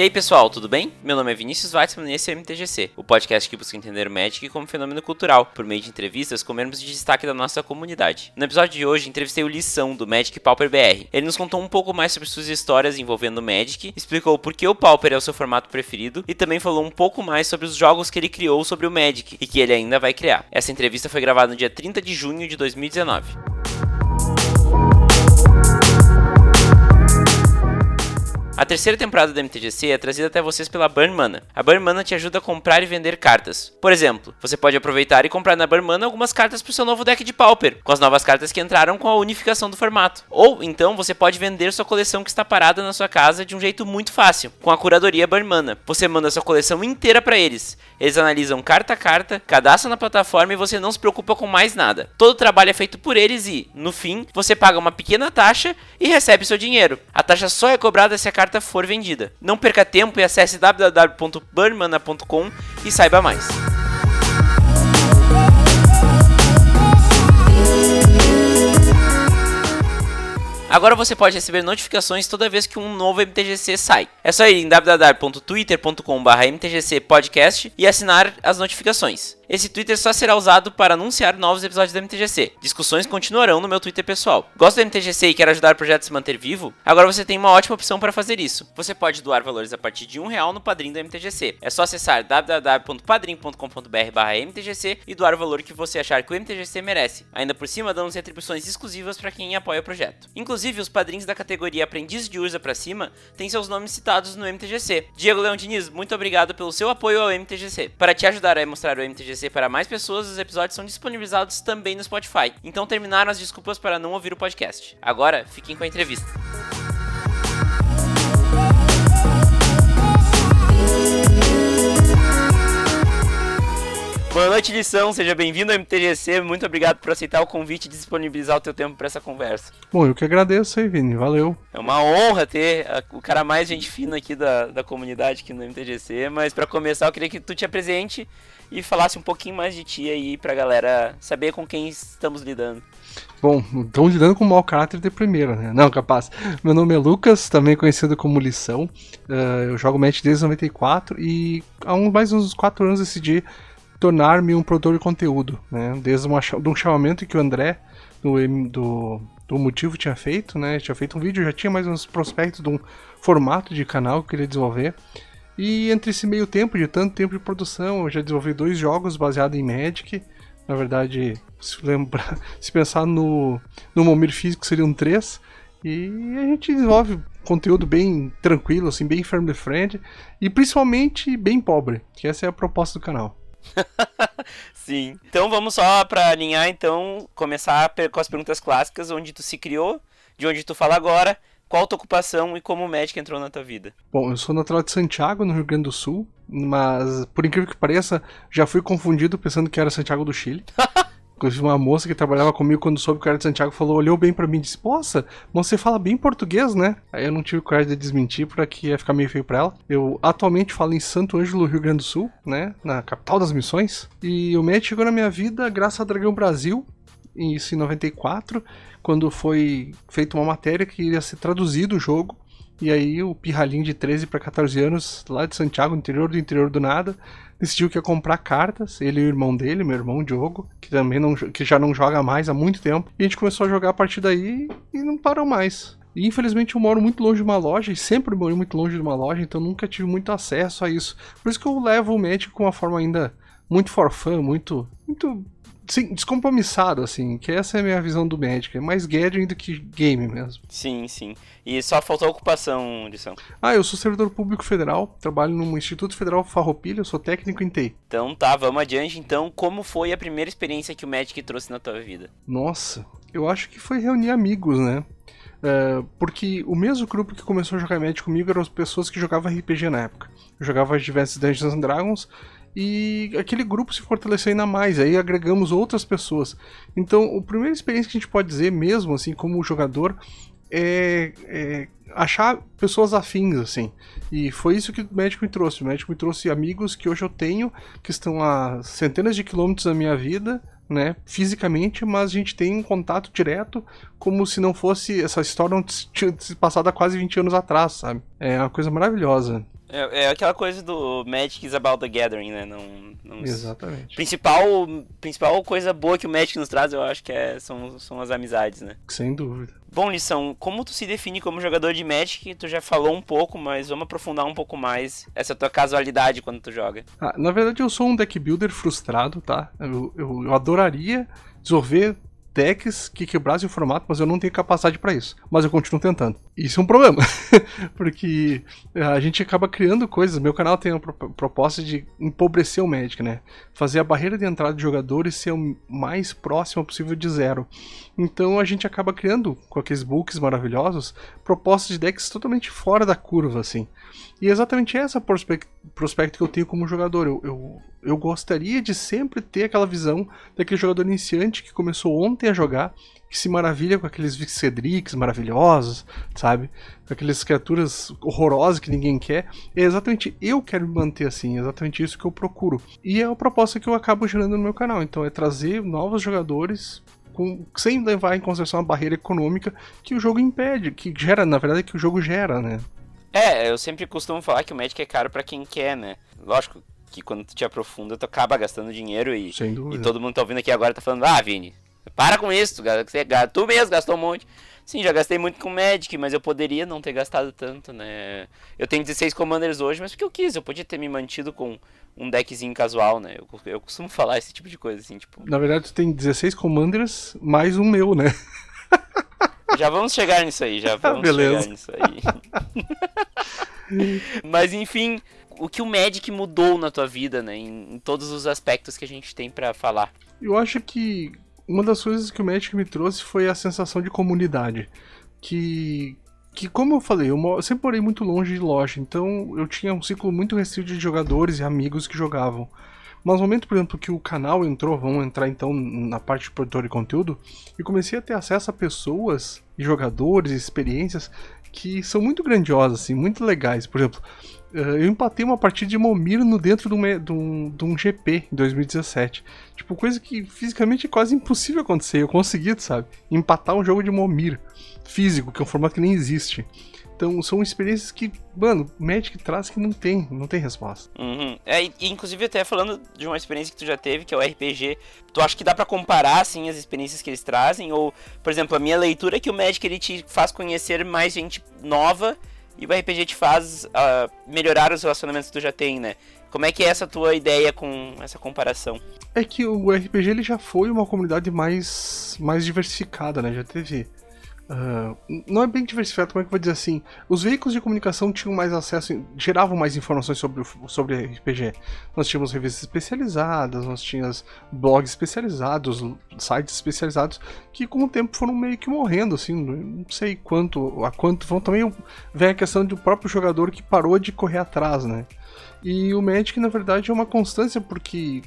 E aí pessoal, tudo bem? Meu nome é Vinícius Weitzman e esse é o MTGC, o podcast que busca entender o Magic como fenômeno cultural, por meio de entrevistas com membros de destaque da nossa comunidade. No episódio de hoje, entrevistei o Lição, do Magic Pauper BR. Ele nos contou um pouco mais sobre suas histórias envolvendo o Magic, explicou por que o Pauper é o seu formato preferido e também falou um pouco mais sobre os jogos que ele criou sobre o Magic e que ele ainda vai criar. Essa entrevista foi gravada no dia 30 de junho de 2019. A terceira temporada do MTGC é trazida até vocês pela Burn Mana. A Burn Mana te ajuda a comprar e vender cartas. Por exemplo, você pode aproveitar e comprar na Burn Mana algumas cartas para o seu novo deck de Pauper, com as novas cartas que entraram com a unificação do formato. Ou então você pode vender sua coleção que está parada na sua casa de um jeito muito fácil, com a curadoria Burn Mana. Você manda sua coleção inteira para eles. Eles analisam carta a carta, cadastram na plataforma e você não se preocupa com mais nada. Todo o trabalho é feito por eles e, no fim, você paga uma pequena taxa e recebe seu dinheiro. A taxa só é cobrada se a carta carta for vendida. Não perca tempo e acesse www.burnmana.com e saiba mais. Agora você pode receber notificações toda vez que um novo MTGC sai. É só ir em www.twitter.com/mtgcpodcast e assinar as notificações. Esse Twitter só será usado para anunciar novos episódios do MTGC. Discussões continuarão no meu Twitter pessoal. Gosta do MTGC e quer ajudar o projeto a se manter vivo? Agora você tem uma ótima opção para fazer isso. Você pode doar valores a partir de um real no padrinho do MTGC. É só acessar www.padrim.com.br/mtgc e doar o valor que você achar que o MTGC merece. Ainda por cima, damos retribuições exclusivas para quem apoia o projeto. Inclusive, os padrinhos da categoria Aprendiz de Urza para cima têm seus nomes citados no MTGC. Diego Leão Diniz, muito obrigado pelo seu apoio ao MTGC. Para te ajudar a mostrar o MTGC para mais pessoas, os episódios são disponibilizados também no Spotify. Então terminaram as desculpas para não ouvir o podcast. Agora, fiquem com a entrevista. Boa noite, lição. Seja bem-vindo ao MTGC. Muito obrigado por aceitar o convite e disponibilizar o teu tempo para essa conversa. Bom, eu que agradeço aí, Vini. Valeu. É uma honra ter o cara mais gente fina aqui da, da comunidade aqui no MTGC. Mas para começar, eu queria que tu te apresente e falasse um pouquinho mais de ti aí pra galera saber com quem estamos lidando. Bom, estamos lidando com o mau caráter de primeira, né? Não, capaz. Meu nome é Lucas, também conhecido como Lição. Uh, eu jogo Match desde 94 e há uns, mais uns 4 anos decidi tornar-me um produtor de conteúdo, né? Desde uma, de um chamamento que o André, do, do, do Motivo, tinha feito, né? Tinha feito um vídeo, já tinha mais uns prospectos de um formato de canal que eu queria desenvolver. E entre esse meio tempo, de tanto tempo de produção, eu já desenvolvi dois jogos baseados em Magic. Na verdade, se lembrar, se pensar no, no Momir Físico, seriam três. E a gente desenvolve conteúdo bem tranquilo, assim, bem family friend. E principalmente bem pobre, que essa é a proposta do canal. Sim. Então vamos só para alinhar, então, começar com as perguntas clássicas, onde tu se criou, de onde tu fala agora qual a tua ocupação e como o médico entrou na tua vida? Bom, eu sou natural de Santiago, no Rio Grande do Sul, mas por incrível que pareça, já fui confundido pensando que era Santiago do Chile. Inclusive, uma moça que trabalhava comigo quando soube que eu era de Santiago falou, olhou bem para mim e disse: Poxa, você fala bem português, né? Aí eu não tive coragem de desmentir porque ia ficar meio feio pra ela. Eu atualmente falo em Santo Ângelo, Rio Grande do Sul, né? Na capital das missões. E o médico chegou na minha vida graças a Dragão Brasil, isso em 94 quando foi feita uma matéria que iria ser traduzido o jogo. E aí o pirralhinho de 13 para 14 anos, lá de Santiago, interior do interior do nada, decidiu que ia comprar cartas, ele e o irmão dele, meu irmão Diogo, que também não, que já não joga mais há muito tempo. E a gente começou a jogar a partir daí e não parou mais. E infelizmente eu moro muito longe de uma loja, e sempre morei muito longe de uma loja, então nunca tive muito acesso a isso. Por isso que eu levo o médico com uma forma ainda muito forfã, muito, muito sim, descompromissado, assim, que essa é a minha visão do Magic. É mais gathering do que game mesmo. Sim, sim. E só faltou ocupação, lição. Ah, eu sou servidor público federal, trabalho no Instituto Federal Farroupilha, eu sou técnico em TI. Então tá, vamos adiante. Então, como foi a primeira experiência que o Magic trouxe na tua vida? Nossa, eu acho que foi reunir amigos, né? Uh, porque o mesmo grupo que começou a jogar Magic comigo eram as pessoas que jogavam RPG na época. Eu jogava diversos Dungeons and Dragons e aquele grupo se fortaleceu ainda mais, aí agregamos outras pessoas. Então, a primeira experiência que a gente pode dizer mesmo, assim, como jogador, é, é achar pessoas afins, assim. E foi isso que o médico me trouxe. O médico me trouxe amigos que hoje eu tenho, que estão a centenas de quilômetros da minha vida, né, fisicamente, mas a gente tem um contato direto, como se não fosse essa história não se passado há quase 20 anos atrás, sabe? É uma coisa maravilhosa. É, é, aquela coisa do Magic is about the gathering, né? Não, não... Exatamente. Principal, principal coisa boa que o Magic nos traz, eu acho que é, são, são as amizades, né? Sem dúvida. Bom, Lição, como tu se define como jogador de Magic? Tu já falou um pouco, mas vamos aprofundar um pouco mais essa tua casualidade quando tu joga. Ah, na verdade, eu sou um deck builder frustrado, tá? Eu, eu, eu adoraria desenvolver decks que quebrassem o formato, mas eu não tenho capacidade para isso. Mas eu continuo tentando. Isso é um problema, porque a gente acaba criando coisas. Meu canal tem a proposta de empobrecer o Magic, né? Fazer a barreira de entrada de jogadores ser o mais próximo possível de zero. Então a gente acaba criando, com aqueles books maravilhosos, propostas de decks totalmente fora da curva, assim. E é exatamente essa prospecto que eu tenho como jogador. Eu, eu, eu gostaria de sempre ter aquela visão daquele jogador iniciante que começou ontem a jogar, que se maravilha com aqueles Vixedrix maravilhosos, sabe? Com aquelas criaturas horrorosas que ninguém quer. É exatamente eu quero me manter assim, é exatamente isso que eu procuro. E é a proposta que eu acabo gerando no meu canal. Então é trazer novos jogadores com, sem levar em consideração a barreira econômica que o jogo impede, que gera, na verdade, que o jogo gera, né? É, eu sempre costumo falar que o Magic é caro para quem quer, né? Lógico que quando tu te aprofunda, tu acaba gastando dinheiro e, e todo mundo tá ouvindo aqui agora tá falando, ah, Vini, para com isso, você, tu mesmo gastou um monte. Sim, já gastei muito com Magic, mas eu poderia não ter gastado tanto, né? Eu tenho 16 Commanders hoje, mas porque eu quis, eu podia ter me mantido com um deckzinho casual, né? Eu, eu costumo falar esse tipo de coisa, assim, tipo... Na verdade, tu tem 16 Commanders mais um meu, né? Já vamos chegar nisso aí, já vamos chegar nisso aí. Mas enfim, o que o Magic mudou na tua vida, né? Em, em todos os aspectos que a gente tem para falar. Eu acho que uma das coisas que o Magic me trouxe foi a sensação de comunidade. Que, que como eu falei, eu sempre morei muito longe de loja, então eu tinha um ciclo muito restrito de jogadores e amigos que jogavam. Mas no momento, por exemplo, que o canal entrou, vamos entrar então na parte de produtor de conteúdo, e comecei a ter acesso a pessoas jogadores, experiências que são muito grandiosas, assim, muito legais. Por exemplo, eh, eu empatei uma partida de Momir dentro de um, de, um, de um GP em 2017. Tipo, coisa que fisicamente é quase impossível acontecer. Eu consegui, sabe? Empatar um jogo de Momir físico, que é um formato que nem existe. Então são experiências que, mano, o Magic traz que não tem, não tem resposta. Uhum. É, e, inclusive até falando de uma experiência que tu já teve, que é o RPG, tu acha que dá para comparar assim as experiências que eles trazem ou, por exemplo, a minha leitura é que o Magic ele te faz conhecer mais gente nova e o RPG te faz uh, melhorar os relacionamentos que tu já tem, né? Como é que é essa tua ideia com essa comparação? É que o RPG ele já foi uma comunidade mais mais diversificada, né? Já teve Uh, não é bem diversificado, como é que eu vou dizer assim? Os veículos de comunicação tinham mais acesso, geravam mais informações sobre, sobre RPG. Nós tínhamos revistas especializadas, nós tínhamos blogs especializados, sites especializados, que com o tempo foram meio que morrendo, assim, não sei quanto, a quanto vão. Também vem a questão do próprio jogador que parou de correr atrás, né? E o Magic, na verdade, é uma constância, porque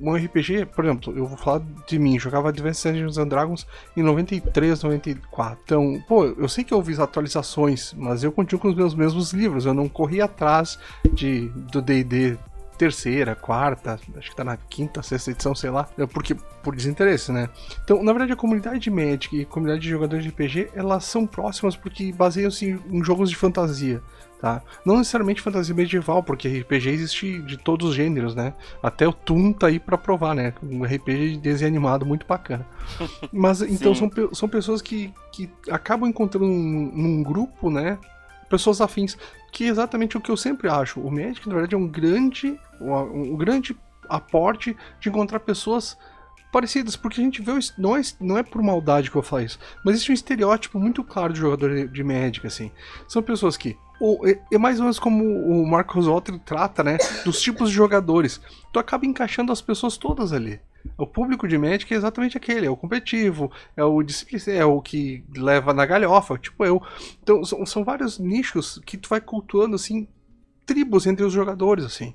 um RPG, por exemplo, eu vou falar de mim, jogava Advanced Dungeons and Dragons em 93, 94. Então, pô, eu sei que fiz atualizações, mas eu continuo com os meus mesmos livros, eu não corri atrás de do D&D terceira, quarta, acho que tá na quinta, sexta edição, sei lá, é porque por desinteresse, né? Então, na verdade, a comunidade de Magic e a comunidade de jogadores de RPG, elas são próximas porque baseiam-se em jogos de fantasia tá? Não necessariamente fantasia medieval, porque RPG existe de todos os gêneros, né? Até o Toon tá aí pra provar, né? Um RPG de desenho animado muito bacana. Mas então são, são pessoas que, que acabam encontrando num, num grupo, né? Pessoas afins, que é exatamente o que eu sempre acho. O Magic, na verdade, é um grande, um grande aporte de encontrar pessoas parecidas, porque a gente vê, não é, não é por maldade que eu falo isso, mas existe um estereótipo muito claro de jogador de Magic, assim. São pessoas que é, é mais ou menos como o Marcos Walter trata, né? Dos tipos de jogadores. Tu acaba encaixando as pessoas todas ali. O público de Magic é exatamente aquele, é o competitivo, é o é o que leva na galhofa, tipo eu. Então são, são vários nichos que tu vai cultuando assim tribos entre os jogadores assim.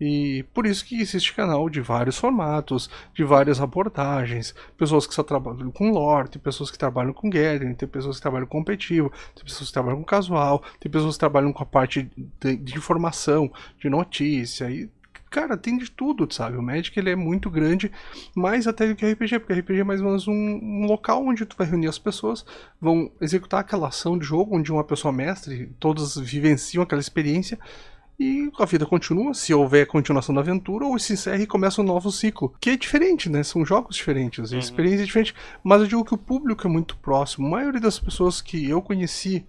E por isso que existe canal de vários formatos, de várias abordagens, pessoas que só trabalham com lore, tem pessoas que trabalham com gathering, tem pessoas que trabalham com competitivo, tem pessoas que trabalham com casual, tem pessoas que trabalham com a parte de, de informação, de notícia e cara, tem de tudo, sabe? O Magic ele é muito grande, mais até do que RPG, porque RPG é mais ou menos um, um, local onde tu vai reunir as pessoas, vão executar aquela ação de jogo, onde uma pessoa mestre, todos vivenciam aquela experiência, e a vida continua, se houver continuação da aventura, ou se encerra e começa um novo ciclo. Que é diferente, né? São jogos diferentes, uhum. experiências diferentes. Mas eu digo que o público é muito próximo. A maioria das pessoas que eu conheci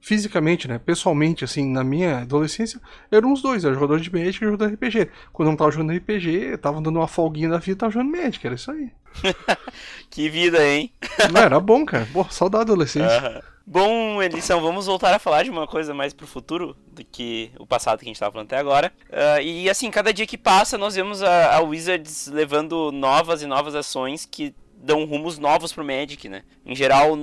fisicamente, né, pessoalmente, assim, na minha adolescência, eram os dois, era jogador de Magic e jogador de RPG. Quando eu não tava jogando RPG, tava dando uma folguinha da vida, tava jogando Magic, era isso aí. que vida, hein? não, era bom, cara. Pô, saudade da adolescência. Bom, edição, vamos voltar a falar de uma coisa mais pro futuro do que o passado que a gente tava falando até agora. Uh, e assim, cada dia que passa, nós vemos a, a Wizards levando novas e novas ações que dão rumos novos pro Magic, né? Em geral,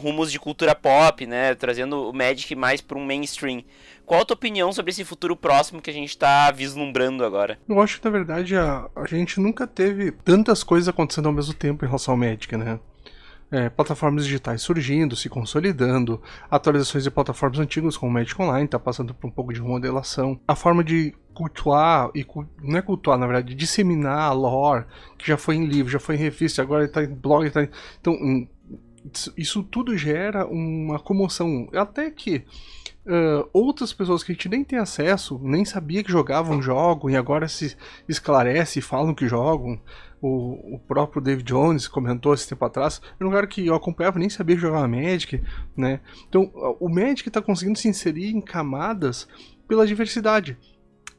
rumos de cultura pop, né? Trazendo o Magic mais um mainstream. Qual a tua opinião sobre esse futuro próximo que a gente está vislumbrando agora? Eu acho que, na verdade, a, a gente nunca teve tantas coisas acontecendo ao mesmo tempo em relação ao Magic, né? É, plataformas digitais surgindo, se consolidando, atualizações de plataformas antigas como o Magic Online está passando por um pouco de remodelação, a forma de cultuar e não é cultuar, na verdade, disseminar a lore que já foi em livro, já foi em revista, agora está em blog, tá em... então isso tudo gera uma comoção, até que uh, outras pessoas que a gente nem tem acesso, nem sabia que jogavam jogam e agora se esclarece e falam que jogam. O, o próprio David Jones comentou esse tempo atrás, um lugar que eu acompanhava nem sabia jogava Magic, né? Então o Magic está conseguindo se inserir em camadas pela diversidade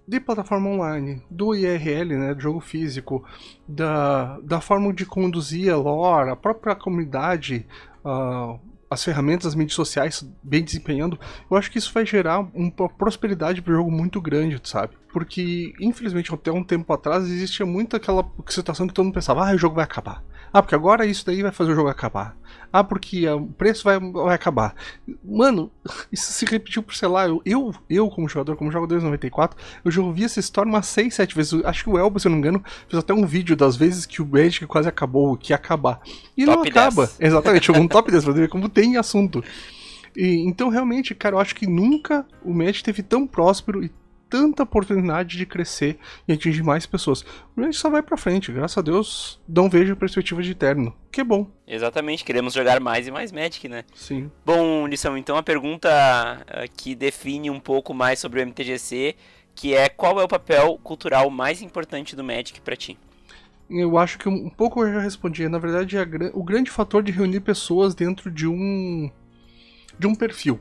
de plataforma online, do IRL, né, do jogo físico, da, da forma de conduzir a lore, a própria comunidade, uh, as ferramentas, as mídias sociais bem desempenhando, eu acho que isso vai gerar uma prosperidade para o jogo muito grande, sabe? Porque, infelizmente, até um tempo atrás existia muito aquela situação que todo mundo pensava, ah, o jogo vai acabar. Ah, porque agora isso daí vai fazer o jogo acabar. Ah, porque o preço vai, vai acabar. Mano, isso se repetiu por, sei lá, eu, eu, eu como jogador, como jogo desde 94, eu já ouvi essa história umas 6, 7 vezes. Acho que o Elba, se eu não me engano, fez até um vídeo das vezes que o Magic quase acabou, que ia acabar. E top não acaba. 10. Exatamente, um top 10 pra ver como tem assunto. E, então, realmente, cara, eu acho que nunca o Magic teve tão próspero e tanta oportunidade de crescer e atingir mais pessoas. A gente só vai pra frente, graças a Deus, não vejo perspectiva de eterno, que é bom. Exatamente, queremos jogar mais e mais Magic, né? Sim. Bom, Lição, então a pergunta uh, que define um pouco mais sobre o MTGC, que é qual é o papel cultural mais importante do Magic para ti? Eu acho que um pouco eu já respondi. Na verdade, é o grande fator de reunir pessoas dentro de um de um perfil.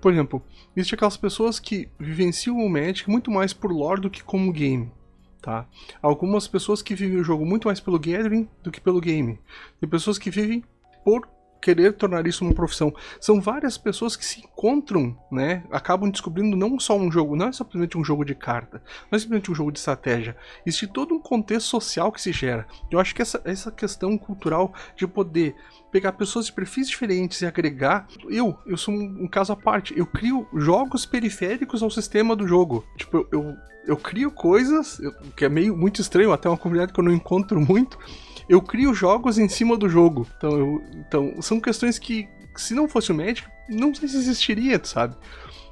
Por exemplo, existem aquelas pessoas que vivenciam o Magic muito mais por lore do que como game. Tá? Algumas pessoas que vivem o jogo muito mais pelo gathering do que pelo game. Tem pessoas que vivem por querer tornar isso uma profissão. São várias pessoas que se encontram, né? Acabam descobrindo não só um jogo, não é simplesmente um jogo de carta, não é simplesmente um jogo de estratégia. Existe todo um contexto social que se gera. Eu acho que essa, essa questão cultural de poder pegar pessoas de perfis diferentes e agregar. Eu, eu sou um, um caso à parte. Eu crio jogos periféricos ao sistema do jogo. Tipo, eu, eu, eu crio coisas, eu, que é meio muito estranho, até uma comunidade que eu não encontro muito eu crio jogos em cima do jogo. Então, eu, então são questões que, se não fosse o médico, não sei se existiria, sabe?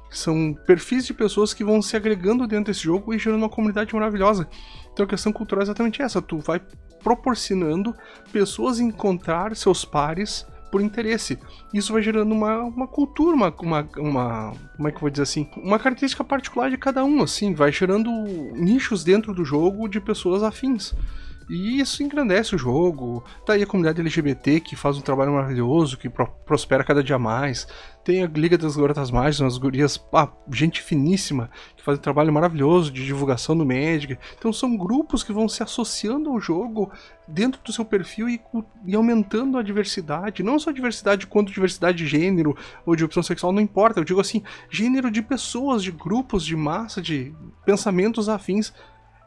São perfis de pessoas que vão se agregando dentro desse jogo e gerando uma comunidade maravilhosa. Então a questão cultural é exatamente essa: tu vai proporcionando pessoas encontrar seus pares por interesse. Isso vai gerando uma, uma cultura, uma, uma, uma. Como é que eu vou dizer assim? Uma característica particular de cada um, assim, vai gerando nichos dentro do jogo de pessoas afins. E isso engrandece o jogo. Tá aí a comunidade LGBT que faz um trabalho maravilhoso, que pro prospera cada dia mais. Tem a Liga das Garotas Mágicas, umas gurias, ah, gente finíssima, que faz um trabalho maravilhoso de divulgação do Magic. Então são grupos que vão se associando ao jogo dentro do seu perfil e, e aumentando a diversidade. Não só diversidade quanto diversidade de gênero ou de opção sexual, não importa. Eu digo assim, gênero de pessoas, de grupos, de massa, de pensamentos afins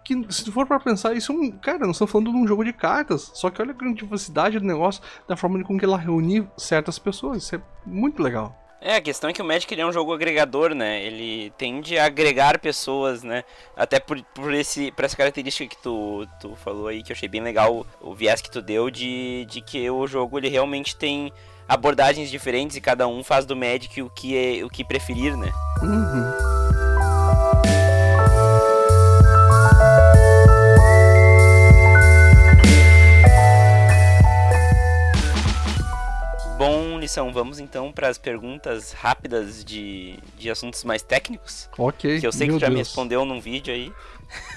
que se for para pensar, isso é um. Cara, nós estamos falando de um jogo de cartas. Só que olha a grandiosidade do negócio, da forma com que ela reúne certas pessoas. Isso é muito legal. É, a questão é que o Magic é um jogo agregador, né? Ele tende a agregar pessoas, né? Até por, por, esse, por essa característica que tu, tu falou aí, que eu achei bem legal o viés que tu deu de, de que o jogo ele realmente tem abordagens diferentes e cada um faz do Magic o que, é, o que preferir, né? Uhum. Lição, vamos então para as perguntas rápidas de, de assuntos mais técnicos. Ok. Que eu sei que tu já Deus. me respondeu num vídeo aí.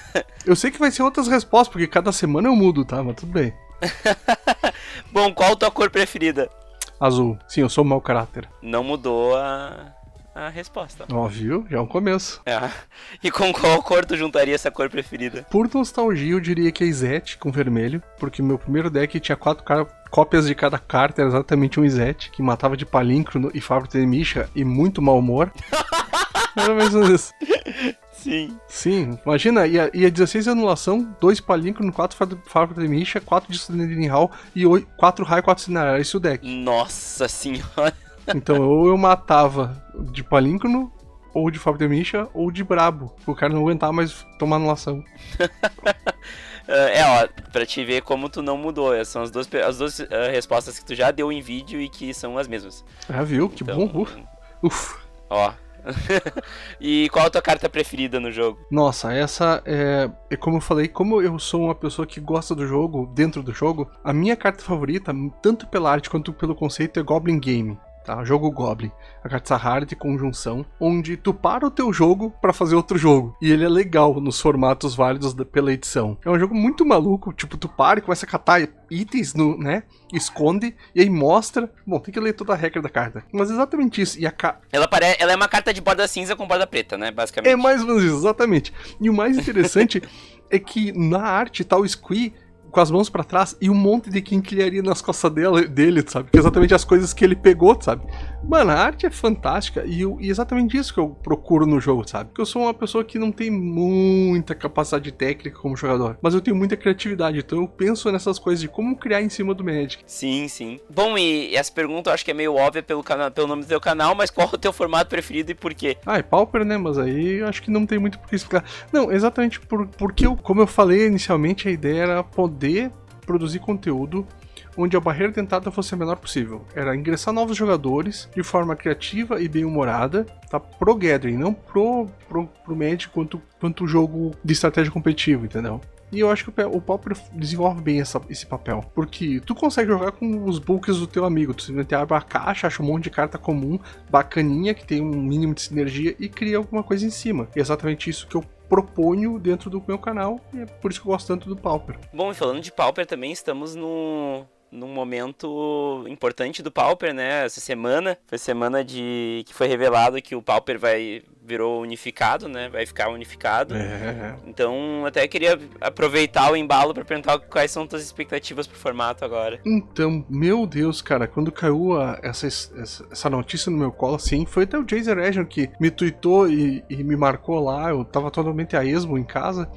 eu sei que vai ser outras respostas, porque cada semana eu mudo, tá? Mas tudo bem. Bom, qual a tua cor preferida? Azul. Sim, eu sou mau caráter. Não mudou a, a resposta. Ó, viu? Já é um começo. É. E com qual cor tu juntaria essa cor preferida? Por nostalgia, eu diria que é Izete com vermelho, porque meu primeiro deck tinha quatro cópias de cada carta, era exatamente um Izete, que matava de palíncrono e fábrica de Misha e muito mau humor. era mesmo isso. Sim. Sim, imagina, ia, ia 16 de anulação, 2 palíncrono, 4 fábrica de Misha, 4 de Hall e 4 raio, 4 Cinerário. Esse é o deck. Nossa senhora. Então, ou eu matava de palíncrono, ou de Fábio de Misha, ou de Brabo. O cara não aguentar mais tomar anulação. é, ó, pra te ver como tu não mudou. Essas são as duas, as duas uh, respostas que tu já deu em vídeo e que são as mesmas. Ah, viu? Que então, bom. Uf. Uf. Ó. e qual a tua carta preferida no jogo? Nossa, essa é, é como eu falei, como eu sou uma pessoa que gosta do jogo, dentro do jogo, a minha carta favorita, tanto pela arte quanto pelo conceito, é Goblin Game tá? Jogo Goblin, a carta hard de conjunção, onde tu para o teu jogo para fazer outro jogo. E ele é legal nos formatos válidos da, pela edição. É um jogo muito maluco, tipo, tu para e começa a catar itens no, né? Esconde e aí mostra. Bom, tem que ler toda a regra da carta. Mas exatamente isso. E a ca... ela, pare... ela é uma carta de borda cinza com borda preta, né? Basicamente. É mais ou menos isso, exatamente. E o mais interessante é que na arte tá o Squee com as mãos para trás e um monte de quinquilharia nas costas dele, dele, sabe? Que é exatamente as coisas que ele pegou, sabe? Mano, a arte é fantástica e, eu, e exatamente isso que eu procuro no jogo, sabe? Porque eu sou uma pessoa que não tem muita capacidade técnica como jogador, mas eu tenho muita criatividade, então eu penso nessas coisas de como criar em cima do Magic. Sim, sim. Bom, e essa pergunta eu acho que é meio óbvia pelo, canal, pelo nome do teu canal, mas qual é o teu formato preferido e por quê? Ah, é Pauper, né? Mas aí eu acho que não tem muito por que explicar. Não, exatamente por, porque eu, como eu falei inicialmente, a ideia era poder produzir conteúdo onde a barreira tentada fosse a menor possível. Era ingressar novos jogadores de forma criativa e bem-humorada, tá? Pro Gathering, não pro, pro, pro Magic quanto, quanto jogo de estratégia competitivo, entendeu? E eu acho que o Pauper desenvolve bem essa, esse papel. Porque tu consegue jogar com os books do teu amigo. Tu simplesmente abre a caixa, acha um monte de carta comum, bacaninha, que tem um mínimo de sinergia e cria alguma coisa em cima. E é exatamente isso que eu proponho dentro do meu canal, e é por isso que eu gosto tanto do Pauper. Bom, e falando de Pauper também, estamos no num momento importante do Pauper, né? Essa semana foi semana de que foi revelado que o Pauper vai virou unificado, né? Vai ficar unificado. É. Então, até queria aproveitar o embalo para perguntar quais são tuas expectativas pro formato agora. Então, meu Deus, cara, quando caiu a, essa, essa notícia no meu colo, assim, foi até o Jason Region que me tweetou e, e me marcou lá. Eu tava totalmente a esmo em casa.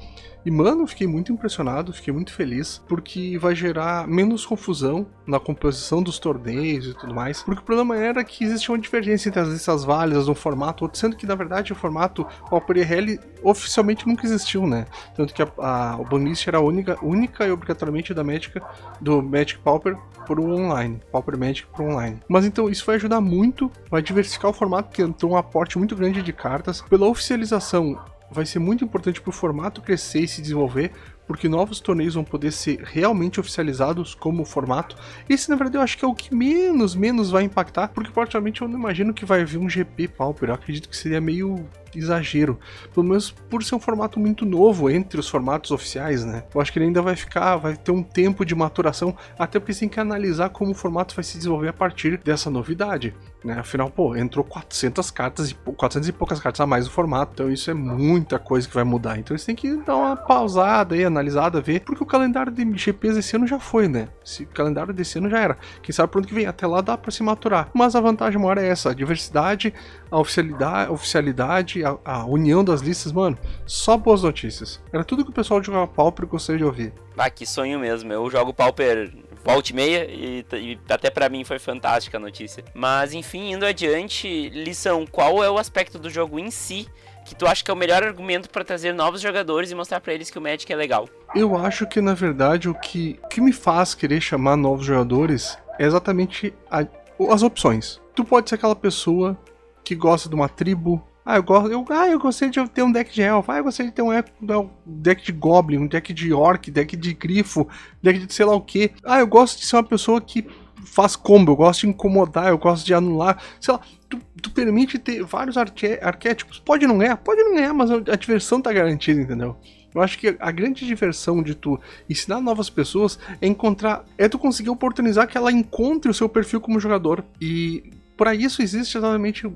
E, mano, fiquei muito impressionado, fiquei muito feliz, porque vai gerar menos confusão na composição dos torneios e tudo mais. Porque o problema era que existia uma divergência entre as listas válidas, um formato outro, sendo que, na verdade, o formato IRL oficialmente nunca existiu, né? Tanto que a, a, o banlist era única, única e obrigatoriamente da Magic, do Magic Pauper por online, Pauper Magic por online. Mas então isso vai ajudar muito, vai diversificar o formato, que entrou um aporte muito grande de cartas. Pela oficialização vai ser muito importante para o formato crescer e se desenvolver, porque novos torneios vão poder ser realmente oficializados como formato. Esse, na verdade, eu acho que é o que menos, menos vai impactar, porque praticamente eu não imagino que vai vir um GP Pauper. Eu acredito que seria meio exagero. Pelo menos por ser um formato muito novo entre os formatos oficiais, né? Eu acho que ele ainda vai ficar, vai ter um tempo de maturação, até porque tem que analisar como o formato vai se desenvolver a partir dessa novidade. Né? Afinal, pô, entrou 400 cartas e 400 e poucas cartas a mais no formato, então isso é muita coisa que vai mudar. Então eles têm que dar uma pausada aí, analisada, ver, porque o calendário de GPs desse ano já foi, né? Esse calendário desse ano já era. Quem sabe pro ano que vem, até lá dá para se maturar. Mas a vantagem maior é essa, a diversidade, a oficialidade, a oficialidade a, a, união das listas, mano, só boas notícias. Era tudo que o pessoal de jogava Pauper gostaria de ouvir. Ah, que sonho mesmo. Eu jogo Pauper volte e meia e, e até para mim foi fantástica a notícia. Mas enfim, indo adiante, lição, qual é o aspecto do jogo em si que tu acha que é o melhor argumento para trazer novos jogadores e mostrar para eles que o Magic é legal? Eu acho que na verdade o que, que me faz querer chamar novos jogadores é exatamente a, as opções. Tu pode ser aquela pessoa que gosta de uma tribo, ah, eu gosto. Eu, ah, eu gostei de ter um deck de elfo. Ah, eu gostei de ter um, um deck de goblin, um deck de orc, deck de grifo, deck de sei lá o que. Ah, eu gosto de ser uma pessoa que faz combo, eu gosto de incomodar, eu gosto de anular. Sei lá, tu, tu permite ter vários arqué arquétipos. Pode não ganhar, pode não ganhar, mas a diversão tá garantida, entendeu? Eu acho que a grande diversão de tu ensinar novas pessoas é encontrar. É tu conseguir oportunizar que ela encontre o seu perfil como jogador. E para isso existe exatamente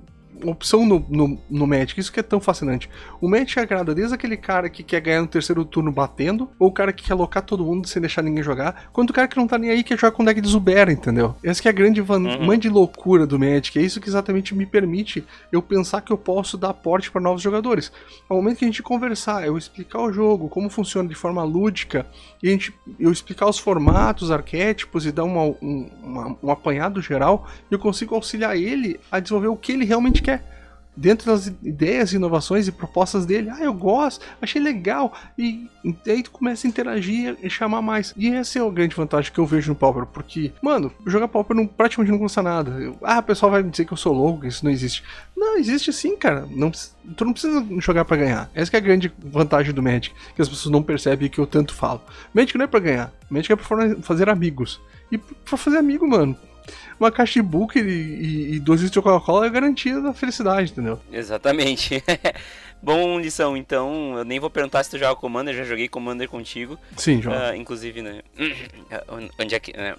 opção no, no, no Magic, isso que é tão fascinante. O Magic agrada desde aquele cara que quer ganhar no terceiro turno batendo, ou o cara que quer alocar todo mundo sem deixar ninguém jogar, quanto o cara que não tá nem aí quer jogar com deck de Zubera, entendeu? Essa que é a grande van uhum. de loucura do Magic, é isso que exatamente me permite eu pensar que eu posso dar porte para novos jogadores. Ao momento que a gente conversar, eu explicar o jogo, como funciona de forma lúdica, e a gente, eu explicar os formatos, arquétipos e dar uma, um, uma, um apanhado geral, eu consigo auxiliar ele a desenvolver o que ele realmente quer dentro das ideias, inovações e propostas dele. Ah, eu gosto, achei legal. E, e aí tu começa a interagir e chamar mais. E essa é a grande vantagem que eu vejo no Pauper, porque, mano, jogar Pauper não, praticamente não custa nada. Eu, ah, o pessoal vai dizer que eu sou louco, que isso não existe. Não, existe sim, cara. Não, tu não precisa jogar para ganhar. Essa é a grande vantagem do Magic, que as pessoas não percebem que eu tanto falo. Magic não é pra ganhar, Magic é pra fazer amigos. E pra fazer amigo, mano, uma caixa de book e, e, e dois litros de Coca-Cola é garantia da felicidade, entendeu? Exatamente. Bom, lição, então, eu nem vou perguntar se tu joga Commander, já joguei Commander contigo. Sim, joga. Uh, inclusive, né? Onde é que. Né?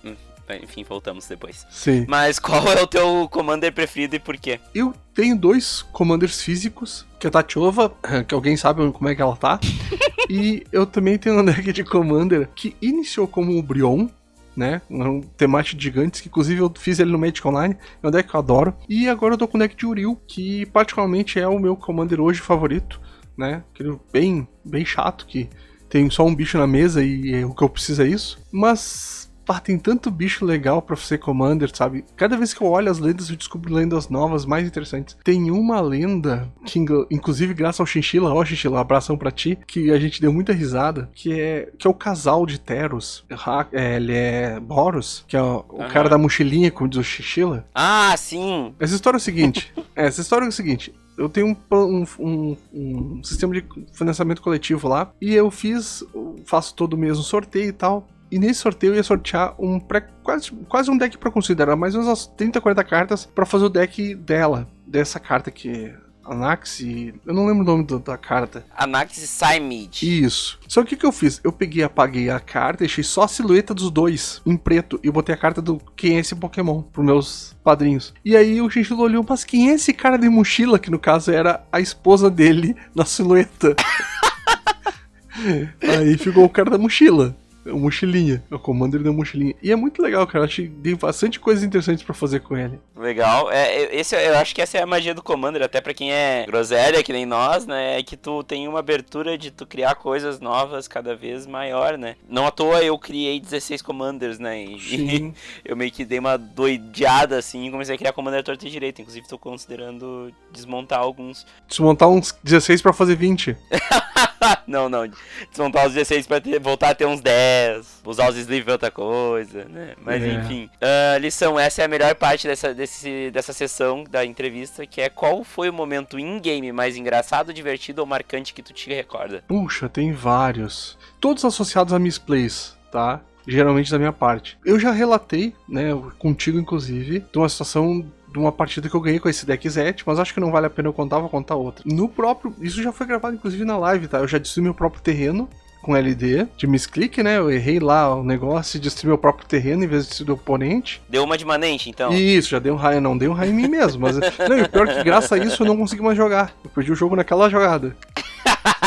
Enfim, voltamos depois. Sim. Mas qual é o teu Commander preferido e por quê? Eu tenho dois Commanders físicos, que é a Tatiova, que alguém sabe como é que ela tá. e eu também tenho um deck de Commander que iniciou como o Brion, né? Um temático de gigantes, que inclusive eu fiz ele no Magic Online, é um deck que eu adoro. E agora eu tô com o deck de Uriel, que particularmente é o meu Commander hoje favorito, né? Aquele bem, bem chato que tem só um bicho na mesa e é, o que eu preciso é isso. Mas pá, tem tanto bicho legal pra ser Commander, sabe? Cada vez que eu olho as lendas, eu descubro lendas novas, mais interessantes. Tem uma lenda, que inclusive graças ao Chinchila, ó Chinchila, abração pra ti, que a gente deu muita risada, que é, que é o casal de Teros. É, ele é Boros, que é o, o cara da mochilinha, como diz o Chinchila. Ah, sim! Essa história é o seguinte, é, essa história é o seguinte, eu tenho um, um, um, um, sistema de financiamento coletivo lá e eu fiz, faço todo mês um sorteio e tal. E nesse sorteio eu ia sortear um pré, quase, quase um deck para considerar, mais ou menos umas 30, 40 cartas para fazer o deck dela, dessa carta que Anaxi. Eu não lembro o nome da carta. Anaxi Saimid. Isso. Só que o que eu fiz? Eu peguei, apaguei a carta, deixei só a silhueta dos dois em preto e botei a carta do quem é esse Pokémon pros meus padrinhos. E aí o Chinchilo olhou, mas quem é esse cara de mochila? Que no caso era a esposa dele na silhueta. aí ficou o cara da mochila mochilinha. É o Commander da mochilinha. E é muito legal, cara. Eu acho que tem bastante coisas interessantes para fazer com ele. Legal. É, esse, eu acho que essa é a magia do Commander, até para quem é groselha, que nem nós, né? É que tu tem uma abertura de tu criar coisas novas cada vez maior, né? Não à toa eu criei 16 Commanders, né? E, Sim. eu meio que dei uma doideada assim e comecei a criar Commander torto e direito. Inclusive tô considerando desmontar alguns. Desmontar uns 16 para fazer 20. não, não. Desmontar os 16 pra ter, voltar a ter uns 10. Usar os sleeves é outra coisa, né? Mas é. enfim. Uh, lição, essa é a melhor parte dessa, desse, dessa sessão da entrevista, que é qual foi o momento in-game mais engraçado, divertido ou marcante que tu te recorda? Puxa, tem vários. Todos associados a misplays, tá? geralmente da minha parte. Eu já relatei, né, contigo inclusive, de uma situação de uma partida que eu ganhei com esse deck Zet, mas acho que não vale a pena eu contar, vou contar outra. No próprio. Isso já foi gravado, inclusive, na live, tá? Eu já destruí meu próprio terreno com LD de misclick, né? Eu errei lá o negócio e destruí meu próprio terreno em vez de destruir o oponente. Deu uma de manente, então? Isso, já deu um raio, não deu um raio em mim mesmo. Mas, não, e o pior é que graças a isso eu não consegui mais jogar. Eu perdi o jogo naquela jogada.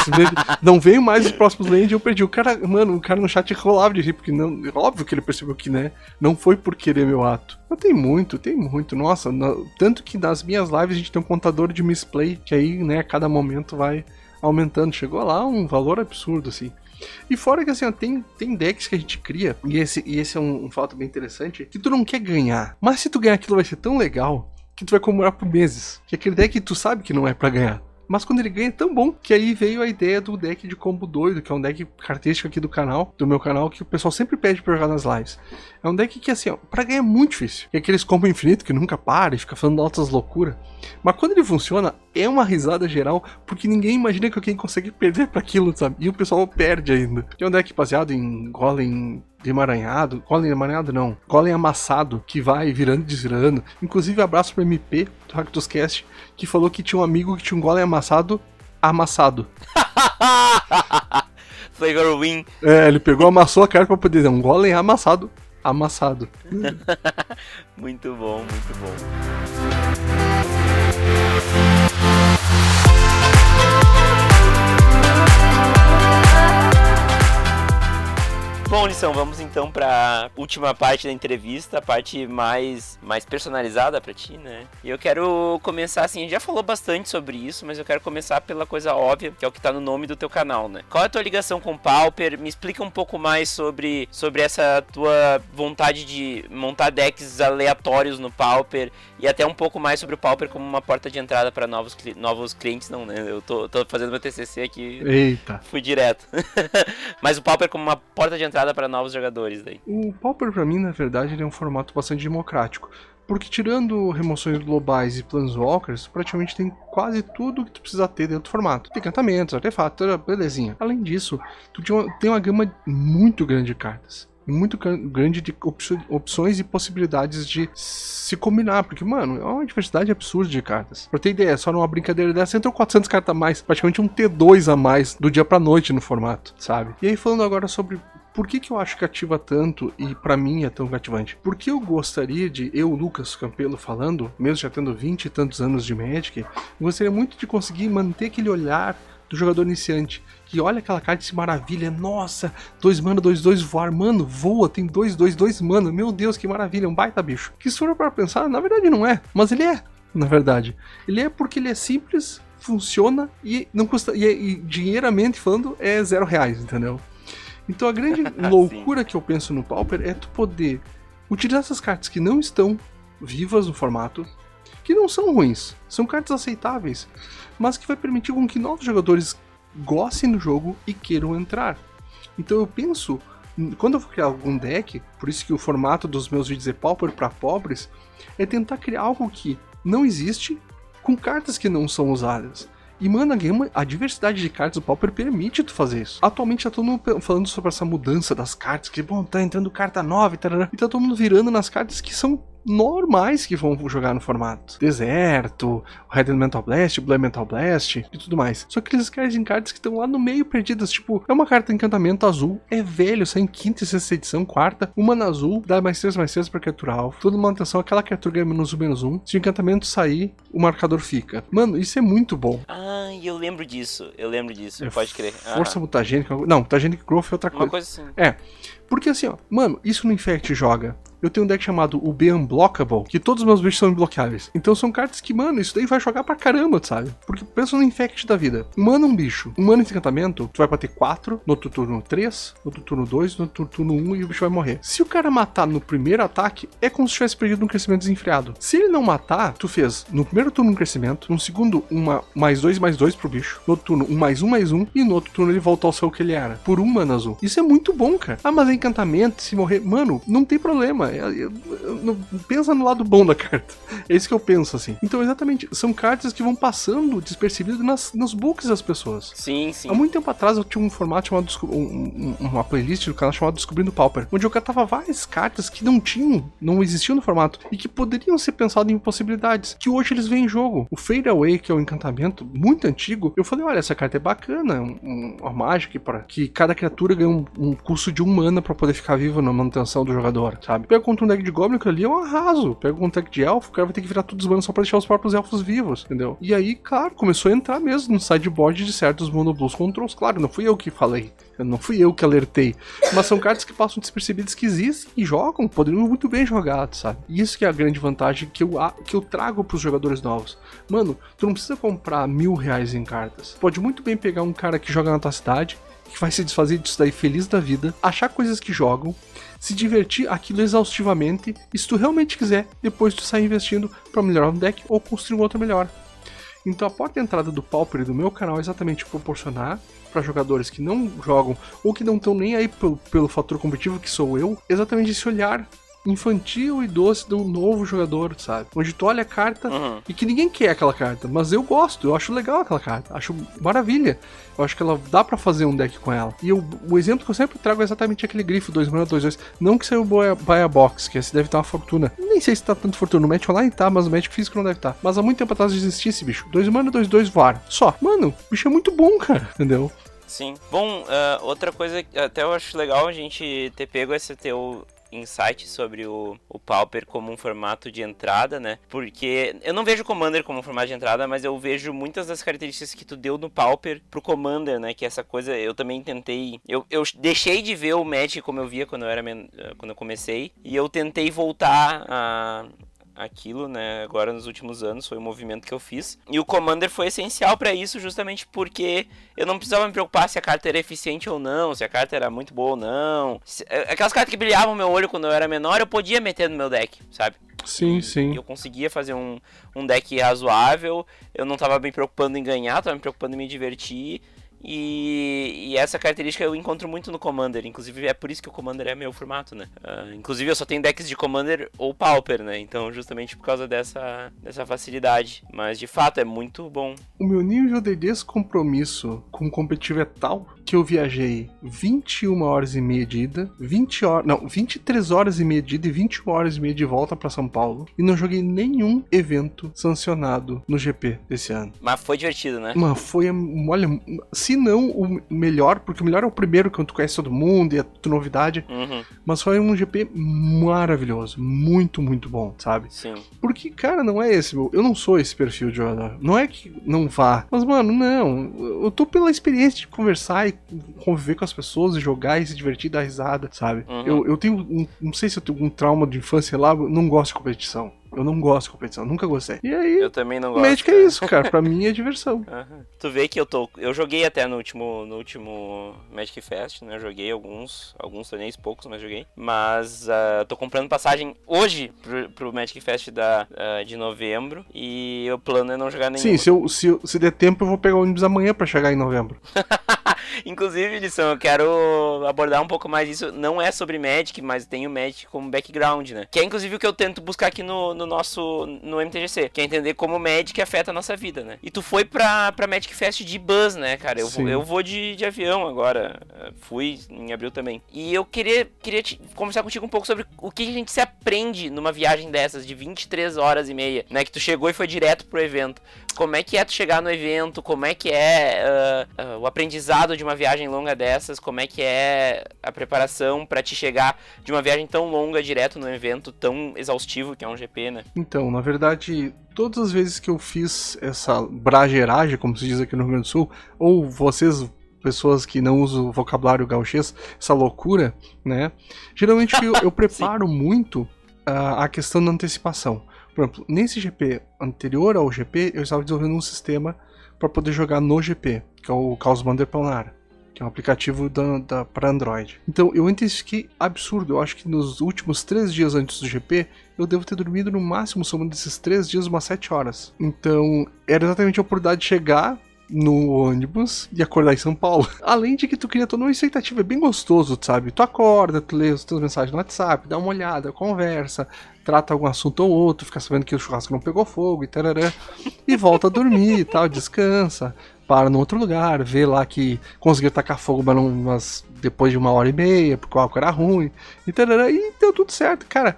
não veio mais os próximos lanes e eu perdi. O cara, mano, o cara no chat rolava de rir, porque não, óbvio que ele percebeu que, né, não foi por querer meu ato. Mas tem muito, tem muito. Nossa, tanto que nas minhas lives a gente tem um contador de misplay, que aí, né, a cada momento vai aumentando. Chegou lá um valor absurdo, assim. E fora que assim, ó, tem, tem decks que a gente cria, e esse, e esse é um, um fato bem interessante, que tu não quer ganhar. Mas se tu ganhar aquilo vai ser tão legal que tu vai comemorar por meses. Que aquele deck tu sabe que não é para ganhar. Mas quando ele ganha é tão bom que aí veio a ideia do deck de combo doido, que é um deck característico aqui do canal, do meu canal, que o pessoal sempre pede pra jogar nas lives. É um deck que, assim, ó, pra ganhar é muito difícil. É aqueles combo infinito que nunca para e fica falando altas loucuras. Mas quando ele funciona, é uma risada geral, porque ninguém imagina que alguém consegue perder para aquilo, sabe? E o pessoal perde ainda. É um deck baseado em Golem emaranhado, golem emaranhado não, golem amassado, que vai virando e desvirando. Inclusive, abraço pro MP do Hacktuscast, que falou que tinha um amigo que tinha um golem amassado, amassado. Flavor Win. É, ele pegou, amassou a carta pra poder dizer um golem amassado, amassado. muito bom, muito bom. Bom, lição, vamos então para última parte da entrevista, a parte mais mais personalizada para ti, né? E eu quero começar assim, a gente já falou bastante sobre isso, mas eu quero começar pela coisa óbvia, que é o que tá no nome do teu canal, né? Qual é a tua ligação com o Pauper? Me explica um pouco mais sobre sobre essa tua vontade de montar decks aleatórios no Pauper e até um pouco mais sobre o Pauper como uma porta de entrada para novos novos clientes, não, né? Eu tô, tô fazendo meu TCC aqui. Eita. Fui direto. mas o Pauper como uma porta de entrada para novos jogadores daí. O Pauper para mim, na verdade, ele é um formato bastante democrático. Porque tirando remoções globais e Planeswalkers, praticamente tem quase tudo que tu precisa ter dentro do formato. Tem encantamentos, artefatos, belezinha. Além disso, tu tem uma gama muito grande de cartas muito grande de opções e possibilidades de se combinar, porque, mano, é uma diversidade absurda de cartas. Pra ter ideia, só numa brincadeira dessa entrou 400 cartas a mais, praticamente um T2 a mais do dia pra noite no formato, sabe? E aí, falando agora sobre por que, que eu acho que ativa tanto e para mim é tão cativante? Porque eu gostaria de, eu, Lucas Campelo, falando, mesmo já tendo 20 e tantos anos de Magic, gostaria muito de conseguir manter aquele olhar do jogador iniciante. Que olha aquela carta e se maravilha. Nossa, 2 mana, 2, 2 voar. Mano, voa, tem 2, 2, 2 mana. Meu Deus, que maravilha, um baita bicho. Que se for para pensar, na verdade não é. Mas ele é, na verdade. Ele é porque ele é simples, funciona e não custa. E, e dinheiramente falando, é zero reais, entendeu? Então a grande loucura que eu penso no Pauper é tu poder utilizar essas cartas que não estão vivas no formato, que não são ruins, são cartas aceitáveis, mas que vai permitir com que novos jogadores gostem do jogo e queiram entrar. Então eu penso, quando eu vou criar algum deck, por isso que o formato dos meus vídeos é Pauper para pobres, é tentar criar algo que não existe com cartas que não são usadas. E, mano, a, game, a diversidade de cartas do Pauper permite tu fazer isso. Atualmente tá todo mundo falando sobre essa mudança das cartas, que, bom, tá entrando carta nova e tal. E tá todo mundo virando nas cartas que são normais que vão jogar no formato. Deserto, Red Elemental Blast, Blue Elemental Blast e tudo mais. Só que eles querem cartas que estão lá no meio perdidas. Tipo, é uma carta encantamento azul, é velho, sai em quinta e sexta edição, quarta. Uma na azul, dá mais 3 mais 3 pra criatura alvo. Toda manutenção, aquela criatura ganha menos 1 menos 1. Se o encantamento sair, o marcador fica. Mano, isso é muito bom. Ah, eu lembro disso. Eu lembro disso, é pode crer. Força ah. mutagênica. Não, mutagênica growth é outra coisa. Uma coisa assim. É. Porque assim, ó, mano, isso no Infect joga eu tenho um deck chamado o Be Unblockable, que todos os meus bichos são imbloqueáveis. Então são cartas que, mano, isso daí vai jogar pra caramba, sabe? Porque pensa no Infect da vida. Mana um bicho, um mana de encantamento, tu vai bater 4, no outro turno 3, no outro turno 2, no outro turno 1 e o bicho vai morrer. Se o cara matar no primeiro ataque, é como se tivesse perdido um crescimento desenfreado. Se ele não matar, tu fez no primeiro turno um crescimento, no segundo uma mais 2 mais 2 pro bicho, no outro turno um mais 1 mais 1 e no outro turno ele volta ao seu que ele era, por um mana azul. Isso é muito bom, cara. Ah, mas é encantamento, se morrer, mano, não tem problema. Eu, eu, pensa no lado bom da carta. É isso que eu penso, assim. Então, exatamente, são cartas que vão passando despercebidas nas, nos books das pessoas. Sim, sim. Há muito tempo atrás eu tinha um formato chamado. Um, uma playlist do canal chamado Descobrindo Pauper, onde eu catava várias cartas que não tinham, não existiam no formato e que poderiam ser pensadas em possibilidades, que hoje eles vêm em jogo. O Fade Away, que é um encantamento muito antigo, eu falei: olha, essa carta é bacana, um, uma mágica para que cada criatura ganhe um, um custo de um mana para poder ficar vivo na manutenção do jogador, sabe? Contra um deck de Goblin, que ali é um arraso. Pega um deck de elfo, o cara vai ter que virar todos os manos só pra deixar os próprios elfos vivos, entendeu? E aí, claro, começou a entrar mesmo no sideboard de certos Mono Blues Controls. Claro, não fui eu que falei. Não fui eu que alertei. Mas são cartas que passam despercebidas que existem e jogam, poderiam muito bem jogados, sabe? E isso que é a grande vantagem que eu, que eu trago pros jogadores novos. Mano, tu não precisa comprar mil reais em cartas. Pode muito bem pegar um cara que joga na tua cidade, que vai se desfazer disso daí feliz da vida, achar coisas que jogam, se divertir aquilo exaustivamente e se tu realmente quiser, depois tu sair investindo para melhorar um deck ou construir um outro melhor. Então a porta de entrada do Pauper do meu canal é exatamente proporcionar para jogadores que não jogam ou que não estão nem aí pelo, pelo fator competitivo que sou eu, exatamente esse olhar infantil e doce do novo jogador, sabe? Onde tu olha a carta Uhum. e que ninguém quer aquela carta, mas eu gosto, eu acho legal aquela carta, acho maravilha. Eu acho que ela dá pra fazer um deck com ela. E eu- o exemplo que eu sempre trago é exatamente aquele grifo 2 mana 2 2, não que saiu o Buy a Box, que esse deve estar uma fortuna. Nem sei se tá tanto fortuna, no Magic Online tá, mas no Magic físico não deve estar. Mas há muito tempo atrás existia esse bicho. 2 mana 2 2 VAR. Só. Mano, o bicho é muito bom, cara, entendeu? Sim. Bom, ah, outra coisa que até eu acho legal a gente ter pego esse teu insight sobre o, o Pauper como um formato de entrada, né? Porque eu não vejo o Commander como um formato de entrada, mas eu vejo muitas das características que tu deu no Pauper pro Commander, né? Que essa coisa eu também tentei. Eu, eu deixei de ver o Magic como eu via quando eu era eh, quando eu comecei. E eu tentei voltar a aquilo, né? Agora nos últimos anos foi o movimento que eu fiz. E o Commander foi essencial pra isso, justamente porque eu não precisava me preocupar se a carta era eficiente ou não, se a carta era muito boa ou não. Se- é, Aquelas cartas que brilhavam meu olho quando eu era menor, eu podia meter no meu deck, sabe? Sim, sim. Eu conseguia fazer um, um deck razoável, eu não tava me preocupando em ganhar, tava me preocupando em me divertir. E, e essa característica eu encontro muito no Commander, inclusive é por isso que o Commander é meu formato, né? Ah, inclusive eu só tenho decks de Commander ou Pauper, né? Então justamente por causa dessa, dessa facilidade. Mas de fato é muito bom. O meu nível de descompromisso com o competitivo é tal que eu viajei 21 horas e meia de ida, 20 horas, não, 23 horas e meia de ida e 21 horas e meia de volta pra São Paulo e não joguei nenhum evento sancionado no GP desse ano. Mas foi divertido, né? Mano, foi, olha, se não o melhor, porque o melhor é o primeiro quando tu conhece todo mundo e é tudo novidade, Uhum, mas foi um GP maravilhoso, muito, muito bom, sabe? sim. Porque, cara, não é esse, meu. Eu não sou esse perfil de jogador. Não é que não vá. Mas, mano, não. Eu tô pela experiência de conversar e conviver com as pessoas e jogar e se divertir, dar risada, sabe? Uhum. Eu, eu tenho. Um, não sei se eu tenho algum trauma de infância lá, eu não gosto de competição. Eu não gosto de competição, nunca gostei. E aí, Eu também não gosto. Magic é isso, cara. Pra mim é diversão. Aham. Tu vê que eu tô. Eu joguei até no último, no último Magic Fest, né? Eu joguei alguns, alguns torneios, poucos, mas joguei. Mas ah, tô comprando passagem hoje pro, pro Magic Fest da, ah, de novembro. E o plano é não jogar nenhum. Sim, se, eu, se, se der tempo, eu vou pegar o ônibus amanhã pra chegar em novembro. Inclusive, Lição, eu quero abordar um pouco mais isso. Não é sobre Magic, mas tem o Magic como background, né? Que é inclusive o que eu tento buscar aqui no, no nosso no MTGC, que é entender como o Magic afeta a nossa vida, né? E tu foi pra, pra Magic Fest de bus, né, cara? Eu, Sim. eu vou de, de avião agora. Fui em abril também. E eu queria, queria te- conversar contigo um pouco sobre o que a gente se aprende numa viagem dessas de 23 horas e meia, né? Que tu chegou e foi direto pro evento. Como é que é tu chegar no evento? Como é que é ah, ah, o aprendizado de uma viagem longa dessas? Como é que é a preparação pra te chegar de uma viagem tão longa direto no evento tão exaustivo que é um GP, né? Então, na verdade, todas as vezes que eu fiz essa brageragem, como se diz aqui no Rio Grande do Sul, ou vocês, pessoas que não usam o vocabulário gauchês, essa loucura, né? Geralmente eu, eu preparo muito ah, a questão da antecipação. Por exemplo, nesse GP anterior ao GP, eu estava desenvolvendo um sistema para poder jogar no GP, que é o Chaos Commander Planar, que é um aplicativo da, da, para Android. Então eu intensifiquei absurdo. Eu acho que nos últimos três dias antes do GP, eu devo ter dormido no máximo, somando desses três dias, umas sete horas. Então era exatamente a oportunidade de chegar no ônibus e acordar em São Paulo. Além de que tu cria toda uma expectativa, é bem gostoso, sabe? Tu acorda, tu lê as tuas mensagens no WhatsApp, dá uma olhada, conversa, trata algum assunto ou outro, fica sabendo que o churrasco não pegou fogo e tarará, e volta a dormir e tal, descansa, para no outro lugar, vê lá que conseguiu tacar fogo mas não- mas depois de uma hora e meia, porque o álcool era ruim, e tarará, e deu tudo certo, cara.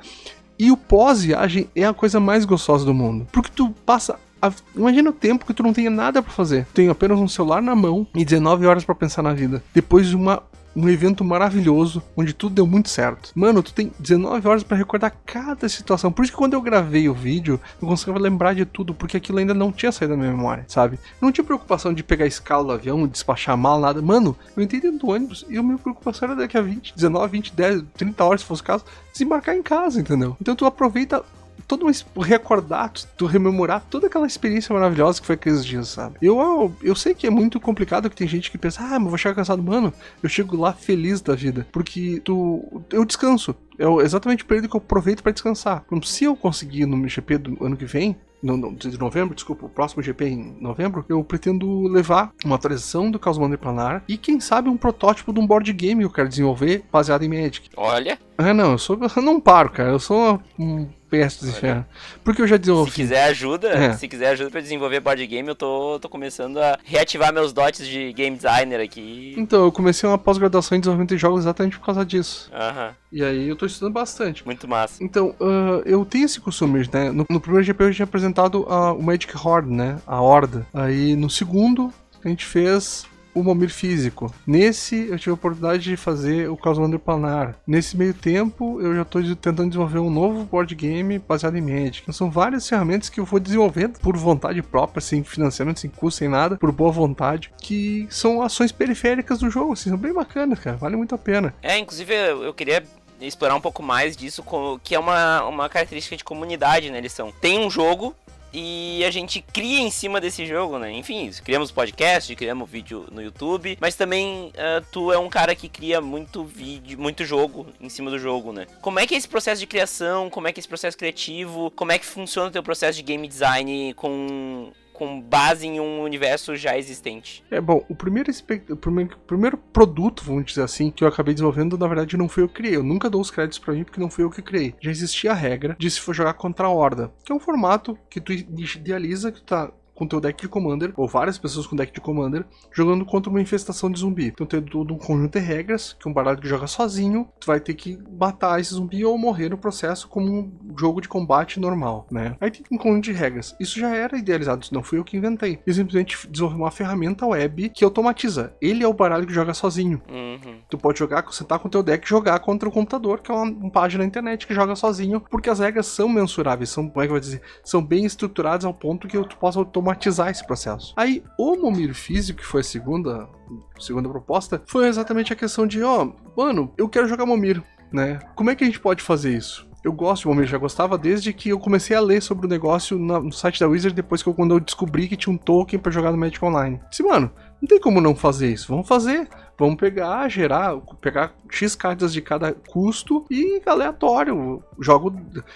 E o pós-viagem é a coisa mais gostosa do mundo. Porque tu passa. A- Imagina o tempo que tu não tenha nada pra fazer. Tem apenas um celular na mão e 19 horas pra pensar na vida. Depois de uma, um evento maravilhoso, onde tudo deu muito certo. Mano, tu tem 19 horas pra recordar cada situação. Por isso que quando eu gravei o vídeo, eu conseguia lembrar de tudo, porque aquilo ainda não tinha saído da minha memória, sabe? Não tinha preocupação de pegar a escala do avião, despachar mal, nada. Mano, eu entrei dentro do ônibus e a minha preocupação era daqui a 20, 19, 20, 10, 30 horas, se fosse o caso, desembarcar em casa, entendeu? Então tu aproveita todo um recordar, tu, rememorar toda aquela experiência maravilhosa que foi aqueles dias, sabe? Eu, eu, eu sei que é muito complicado que tem gente que pensa, ah, mas vou chegar cansado. Mano, eu chego lá feliz da vida. Porque tu. Eu descanso. É exatamente o período que eu aproveito para descansar. Então, se eu conseguir no GP do ano que vem, no, no, de novembro, desculpa, o próximo GP em novembro, eu pretendo levar uma atualização do Chaos Commander Planar e quem sabe um protótipo de um board game que eu quero desenvolver baseado em Magic. Olha. Ah, não, eu, sou, eu não paro, cara. Eu sou um dos infernos. Porque eu já desenvolvi. Se quiser ajuda, é. se quiser ajuda pra desenvolver board game, eu tô, tô começando a reativar meus dotes de game designer aqui. Então, eu comecei uma pós-graduação em desenvolvimento de jogos exatamente por causa disso. Aham. E aí eu tô estudando bastante. Muito massa. Então, uh, eu tenho esse costume, né? No, no primeiro GP eu tinha apresentado uh, o Magic Horde, né? A Horda. Aí no segundo a gente fez o Momir físico. Nesse, eu tive a oportunidade de fazer o Causelander Planar. Nesse meio tempo, eu já estou tentando desenvolver um novo board game baseado em Magic. Então, são várias ferramentas que eu vou desenvolvendo por vontade própria, sem financiamento, sem custo, sem nada, por boa vontade, que são ações periféricas do jogo, assim, são bem bacanas, cara, vale muito a pena. É, inclusive eu queria explorar um pouco mais disso, que é uma, uma característica de comunidade, né? Eles são. Tem um jogo, e a gente cria em cima desse jogo, né? Enfim, criamos podcast, criamos vídeo no YouTube, mas também uh, tu é um cara que cria muito vídeo, muito jogo em cima do jogo, né? Como é que é esse processo de criação? Como é que é esse processo criativo? Como é que funciona o teu processo de game design com com base em um universo já existente. É bom, o primeiro, o primeiro, primeiro produto, vamos dizer assim, que eu acabei desenvolvendo, na verdade não fui eu que criei. Eu nunca dou os créditos para mim porque não fui eu que criei. Já existia a regra de se for jogar contra a Horda, que é um formato que tu idealiza que tu tá com teu deck de Commander, ou várias pessoas com deck de Commander, jogando contra uma infestação de zumbi. Então tem todo um conjunto de regras, que um baralho que joga sozinho, tu vai ter que matar esse zumbi ou morrer no processo como um jogo de combate normal, né? Aí tem um conjunto de regras. Isso já era idealizado, não fui eu que inventei. Eu simplesmente desenvolvi uma ferramenta web que automatiza. Ele é o baralho que joga sozinho. Uhum. Tu pode jogar, sentar com teu deck e jogar contra o computador, que é uma, uma, página na internet que joga sozinho, porque as regras são mensuráveis, são, como é que eu vou dizer, são bem estruturadas ao ponto que tu possa automatizar automatizar esse processo. Aí, o Momir Físico, que foi a segunda, segunda proposta, foi exatamente a questão de, ó, oh, mano, eu quero jogar Momir, né? Como é que a gente pode fazer isso? eu gosto de Momir, já gostava desde que eu comecei a ler sobre o negócio no site da Wizard, depois que eu, quando eu descobri que tinha um token para jogar no Magic Online. Disse, mano, não tem como não fazer isso. Vamos fazer. Vamos pegar, gerar, pegar X cartas de cada custo e aleatório. Jogo,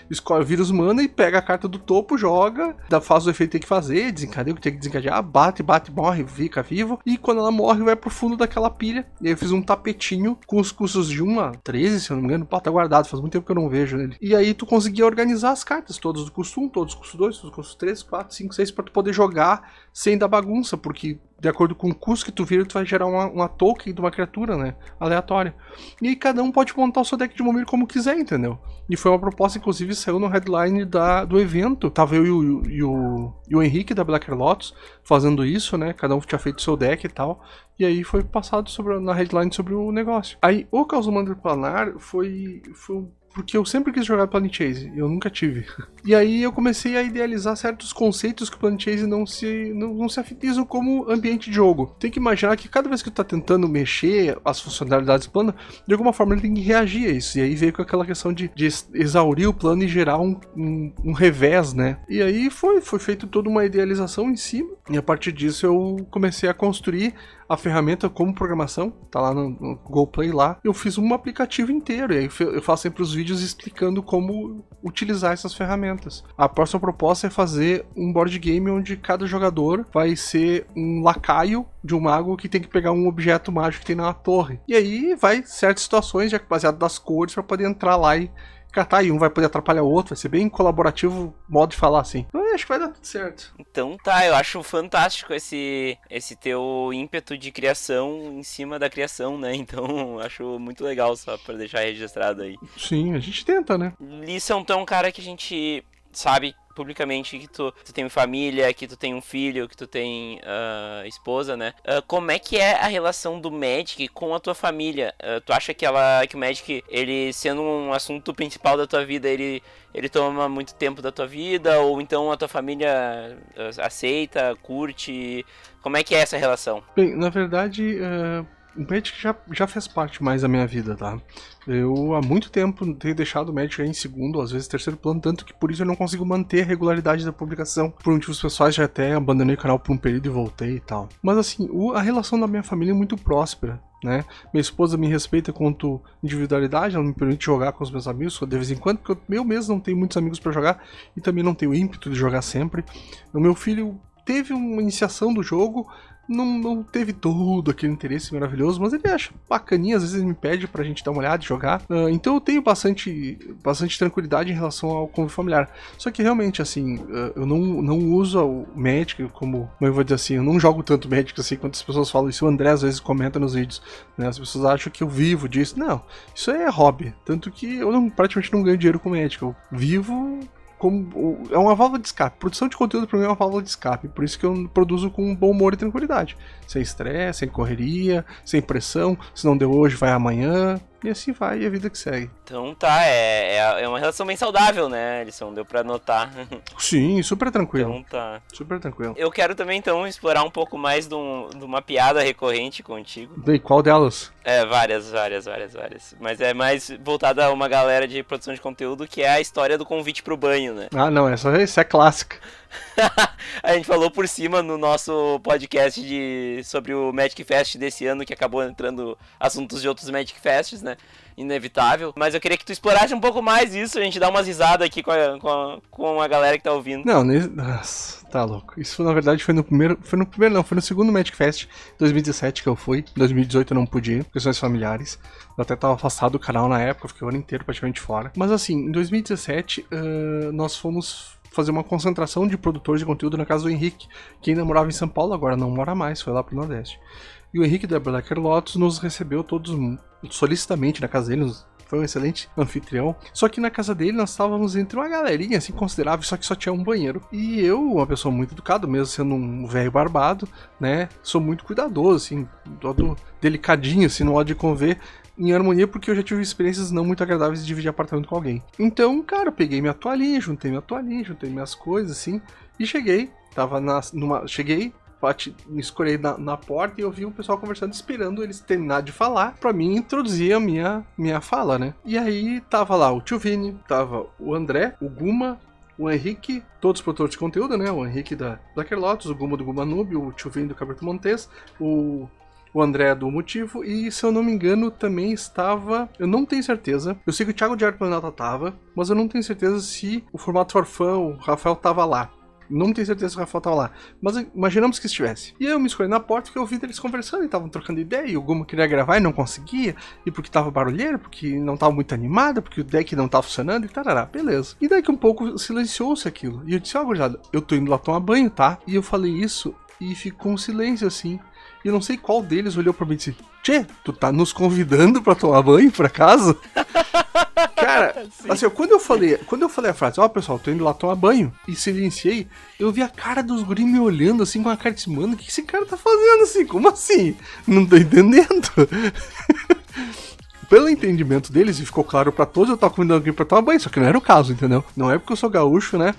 escolhe vírus mana e pega a carta do topo, joga, dá, faz o efeito que tem que fazer, desencadeia o que tem que desencadear, bate, bate, morre, fica vivo. E quando ela morre, vai pro fundo daquela pilha. E aí eu fiz um tapetinho com os custos de 1 a 13, se eu não me engano. Pô, tá guardado, faz muito tempo que eu não vejo ele. E aí tu conseguia organizar as cartas, todas do custo 1, todos do custo 2, todos do custo 3, 4, 5, 6, pra tu poder jogar sem dar bagunça, porque de acordo com o custo que tu vira, tu vai gerar uma, uma token de uma criatura, né? Aleatória. E aí cada um pode montar o seu deck de Momir como quiser, entendeu? E foi uma proposta, inclusive, saiu no headline da, do evento. Tava eu e o, e o, e o Henrique da Black Lotus fazendo isso, né? Cada um tinha feito seu deck e tal. E aí foi passado sobre, na headline sobre o negócio. Aí o Causamander Planar foi, foi porque eu sempre quis jogar Planet Chase, eu nunca tive. E aí eu comecei a idealizar certos conceitos que o Planet Chase não se, não, não se afinizam como ambiente de jogo. Tem que imaginar que cada vez que tu tá tentando mexer as funcionalidades do plano, de alguma forma ele tem que reagir a isso. E aí veio com aquela questão de, de exaurir o plano e gerar um, um, um, revés, né? E aí foi, foi feito toda uma idealização em cima. E a partir disso eu comecei a construir a ferramenta como programação, tá lá no, no Google Play lá. Eu fiz um aplicativo inteiro, e aí eu faço sempre os vídeos explicando como utilizar essas ferramentas. A próxima proposta é fazer um board game onde cada jogador vai ser um lacaio de um mago que tem que pegar um objeto mágico que tem na torre. E aí vai certas situações, já baseado das cores, para poder entrar lá e catar e um vai poder atrapalhar o outro, vai ser bem colaborativo modo de falar assim. Então eu acho que vai dar tudo certo. Então tá, eu acho fantástico esse esse teu ímpeto de criação em cima da criação, né? Então acho muito legal só para deixar registrado aí. Sim, a gente tenta, né? Lisson, tu é um cara que a gente sabe publicamente que tu, tu tem família, que tu tem um filho, que tu tem uh, esposa, né? Uh, como é que é a relação do Magic com a tua família? Uh, tu acha que ela que o Magic, ele sendo um assunto principal da tua vida, ele ele toma muito tempo da tua vida ou então a tua família aceita, curte? Como é que é essa relação? Bem, na verdade, o Magic já, já fez parte mais da minha vida, tá? Eu há muito tempo tenho deixado o Magic em segundo, às vezes terceiro plano, tanto que por isso eu não consigo manter a regularidade da publicação. Por motivos pessoais, já até abandonei o canal por um período e voltei e tal. Mas assim, o, a relação da minha família é muito próspera. Né? Minha esposa me respeita quanto individualidade, ela me permite jogar com os meus amigos de vez em quando, porque eu, eu mesmo não tenho muitos amigos para jogar e também não tenho ímpeto de jogar sempre. O meu filho teve uma iniciação do jogo, não, não teve todo aquele interesse maravilhoso, mas ele acha bacaninha, às vezes ele me pede pra gente dar uma olhada e jogar. Uh, então eu tenho bastante, bastante tranquilidade em relação ao convívio familiar. Só que realmente, assim, uh, eu não, não uso o Magic como, como eu vou dizer assim, eu não jogo tanto Magic assim quanto as pessoas falam isso. O André às vezes comenta nos vídeos, né? As pessoas acham que eu vivo disso. Não, isso é hobby. Tanto que eu não, praticamente não ganho dinheiro com Magic. Eu vivo como é uma válvula de escape. Produção de conteúdo para mim é uma válvula de escape, por isso que eu produzo com bom humor e tranquilidade, sem estresse, sem correria, sem pressão. Se não deu hoje, vai amanhã. E assim vai, e a vida que segue. Então tá, é, é, é uma relação bem saudável, né, Alisson? Deu pra notar. Sim, super tranquilo. Então tá. Super tranquilo. Eu quero também, então, explorar um pouco mais de, um, de uma piada recorrente contigo. E qual delas? É, várias, várias, várias, várias. Mas é mais voltada a uma galera de produção de conteúdo, que é a história do convite pro banho, né? Ah, não, essa, essa é clássica. a gente falou por cima no nosso podcast de, sobre o Magic Fest desse ano, que acabou entrando assuntos de outros Magic Fests, né? Inevitável. Mas eu queria que tu explorasse um pouco mais isso, a gente dá umas risadas aqui com a, com a, com a galera que tá ouvindo. Não. Nossa, tá louco. Isso na verdade foi no primeiro. Foi no primeiro, não, foi no segundo Magic Fest 2017 que eu fui. 2018 eu não pude ir, questões familiares. Eu até tava afastado do canal na época, fiquei o ano inteiro praticamente fora. Mas assim, em 2017 uh, nós fomos fazer uma concentração de produtores de conteúdo na casa do Henrique, que ainda morava em São Paulo, agora não mora mais, foi lá pro Nordeste. E o Henrique da Black Lotus nos recebeu todos solicitamente na casa dele, foi um excelente anfitrião. Só que na casa dele nós estávamos entre uma galerinha assim considerável, só que só tinha um banheiro. E eu, uma pessoa muito educada, mesmo sendo um velho barbado, né, sou muito cuidadoso, assim, todo delicadinho, assim, no modo de conver em harmonia porque eu já tive experiências não muito agradáveis de dividir apartamento com alguém. Então, cara, peguei minha toalhinha, juntei minha toalhinha, juntei minhas coisas assim e cheguei. Tava na, numa, cheguei, bati, me escolhei na, na, porta e eu vi o pessoal conversando, esperando eles terminar de falar para mim introduzir a minha, minha fala, né? E aí tava lá o tio Vini, tava o André, o Guma, o Henrique, todos os produtores de conteúdo, né? O Henrique da Black Lotus, o Guma do Guma Noob, o tio Vini do Caberto Montes, o o André do Motivo, e se eu não me engano também estava. Eu não tenho certeza. Eu sei que o Thiago de Arte Planeta tava, mas eu não tenho certeza se o formato Forfã, o Rafael tava lá. Não tenho certeza se o Rafael tava lá. Mas imaginamos que estivesse. E aí eu me escolhi na porta porque eu vi eles conversando e estavam trocando ideia. E o Guma queria gravar e não conseguia. E porque tava barulheiro, porque não tava muito animado, porque o deck não tava funcionando e tarará. Beleza. E daqui um pouco silenciou-se aquilo. E eu disse, ó, oh, eu tô indo lá tomar banho, tá? E eu falei isso e ficou um silêncio assim. E eu não sei qual deles olhou pra mim e disse: Tchê, tu tá nos convidando pra tomar banho, por acaso? Cara, Sim. assim, quando eu falei, quando eu falei a frase, ó, oh, pessoal, tô indo lá tomar banho e silenciei, eu vi a cara dos guris me olhando assim com a cara de mano, o que esse cara tá fazendo assim? Como assim? Não tô entendendo. Pelo entendimento deles, e ficou claro para todos, eu tava convidando alguém pra tomar banho, só que não era o caso, entendeu? Não é porque eu sou gaúcho, né?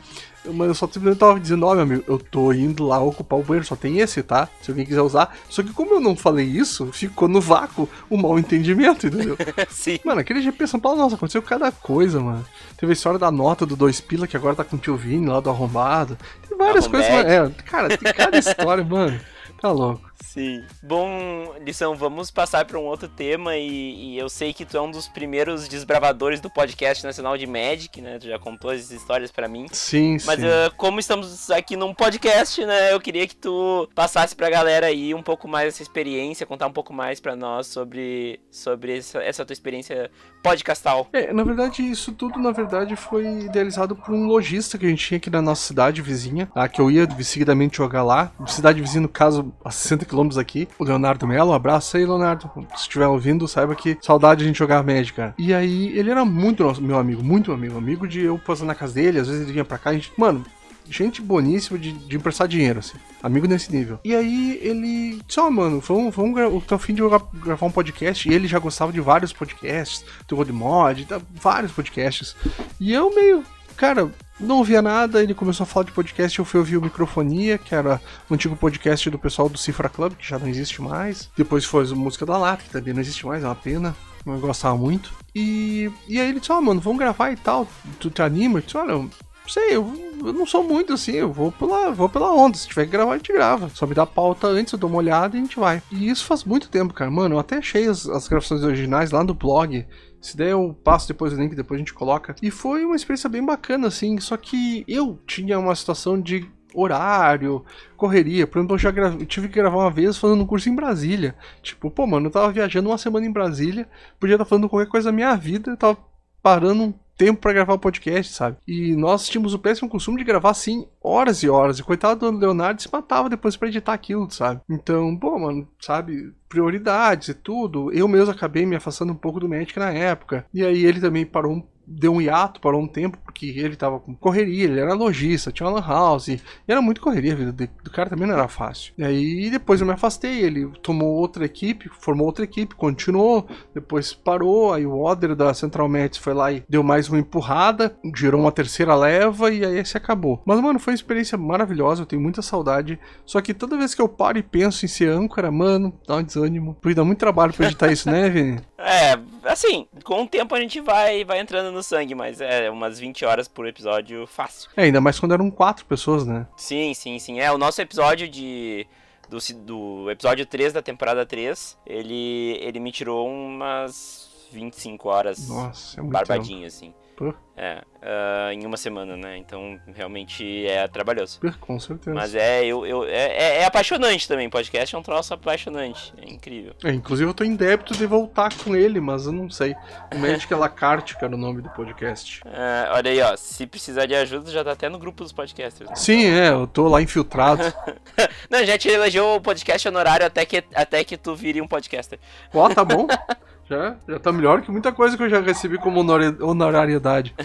Mas eu só simplesmente tava dizendo, ó, meu amigo, eu tô indo lá ocupar o banheiro, só tem esse, tá? Se alguém quiser usar. Só que como eu não falei isso, ficou no vácuo o mau entendimento, entendeu? Sim. Mano, aquele GP São Paulo, nossa, aconteceu cada coisa, mano. Teve a história da nota do dois pila, que agora tá com o tio Vini lá do arrombado. Tem várias coisas, mano. É, cara, tem cada história, mano. Tá louco. Sim. Bom, lição, vamos passar para um outro tema e, e, eu sei que tu é um dos primeiros desbravadores do podcast nacional de Magic, né? Tu já contou essas histórias para mim. Sim, Mas sim. Uh, como estamos aqui num podcast, né? Eu queria que tu passasse pra galera aí um pouco mais essa experiência, contar um pouco mais para nós sobre, sobre essa, essa tua experiência podcastal. É, na verdade, isso tudo, na verdade, foi idealizado por um lojista que a gente tinha aqui na nossa cidade vizinha, tá? que eu ia seguidamente jogar lá. Cidade vizinha, no caso, a 60 quilômetros aqui, o Leonardo Mello. Um abraço aí, Leonardo. Se estiver ouvindo, saiba que saudade de a gente jogar Magic, cara. E aí, ele era muito nosso, meu amigo, muito amigo. Amigo de eu passar na casa dele, às vezes ele vinha pra cá, a gente, mano, gente boníssima de, de, emprestar dinheiro, assim. Amigo nesse nível. E aí ele disse, ó, oh, mano, vamos, vamos eu tô afim de jogar, gravar um podcast. E ele já gostava de vários podcasts, do Road Mod, tá, vários podcasts. E eu meio, cara, não ouvia nada, ele começou a falar de podcast, eu fui ouvir o Microfonia, que era o antigo podcast do pessoal do Cifra Club, que já não existe mais. Depois foi o Música da Lata, que também não existe mais, é uma pena. Eu gostava muito. E, e aí ele disse, ó, oh, mano, vamos gravar e tal. Tu te anima? Eu disse, olha, sei, eu, eu, não sou muito assim, eu vou pela, vou pela onda. Se tiver que gravar, a gente grava. Só me dá pauta antes, eu dou uma olhada e a gente vai. E isso faz muito tempo, cara. Mano, eu até achei as, as gravações originais lá no blog. Se der, eu passo depois o link, depois a gente coloca. E foi uma experiência bem bacana, assim. Só que eu tinha uma situação de horário, correria. Por exemplo, eu já tive que gravar uma vez fazendo um curso em Brasília. Tipo, pô, mano, eu tava viajando uma semana em Brasília, podia estar falando qualquer coisa da minha vida, eu tava parando tempo para gravar o podcast, sabe? E nós tínhamos o péssimo costume de gravar assim horas e horas. E coitado do Leonardo se matava depois para editar aquilo, sabe? Então, pô, mano, sabe? Prioridades e tudo. Eu mesmo acabei me afastando um pouco do Magic na época. E aí ele também parou um deu um hiato, parou um tempo, porque ele tava com correria, ele era lojista, tinha uma house, e era muito correria, a vida do cara também não era fácil. E aí depois eu me afastei, ele tomou outra equipe, formou outra equipe, continuou, depois parou, aí o Oder da Central Mets foi lá e deu mais uma empurrada, gerou uma terceira leva e aí se acabou. Mas, mano, foi uma experiência maravilhosa, eu tenho muita saudade, só que toda vez que eu paro e penso em ser âncora, mano, dá um desânimo, porque dá muito trabalho pra editar isso, né, Vini? É, assim, com o tempo a gente vai, vai entrando no sangue, mas é umas 20 horas por episódio fácil. É, ainda mais quando eram quatro pessoas, né? Sim, sim, sim. É, o nosso episódio de. Do, do episódio 3 da temporada 3, ele, ele me tirou umas 25 horas. Nossa, é muito Barbadinho, tempo. assim. Pô. É, uh, em uma semana, né? Então, realmente é trabalhoso. Com certeza. Mas é, eu, eu, é, é apaixonante também. Podcast é um troço apaixonante. É incrível. É, inclusive eu tô em débito de voltar com ele, mas eu não sei. O Magic La Carte, que era o nome do podcast. É, olha aí, ó. Se precisar de ajuda, já tá até no grupo dos podcasters. Né? Sim, é. Eu tô lá infiltrado. não, já te elegeu o podcast honorário até que, até que tu vire um podcaster. Ó, tá bom. Já, já tá melhor que muita coisa que eu já recebi como honorariedade.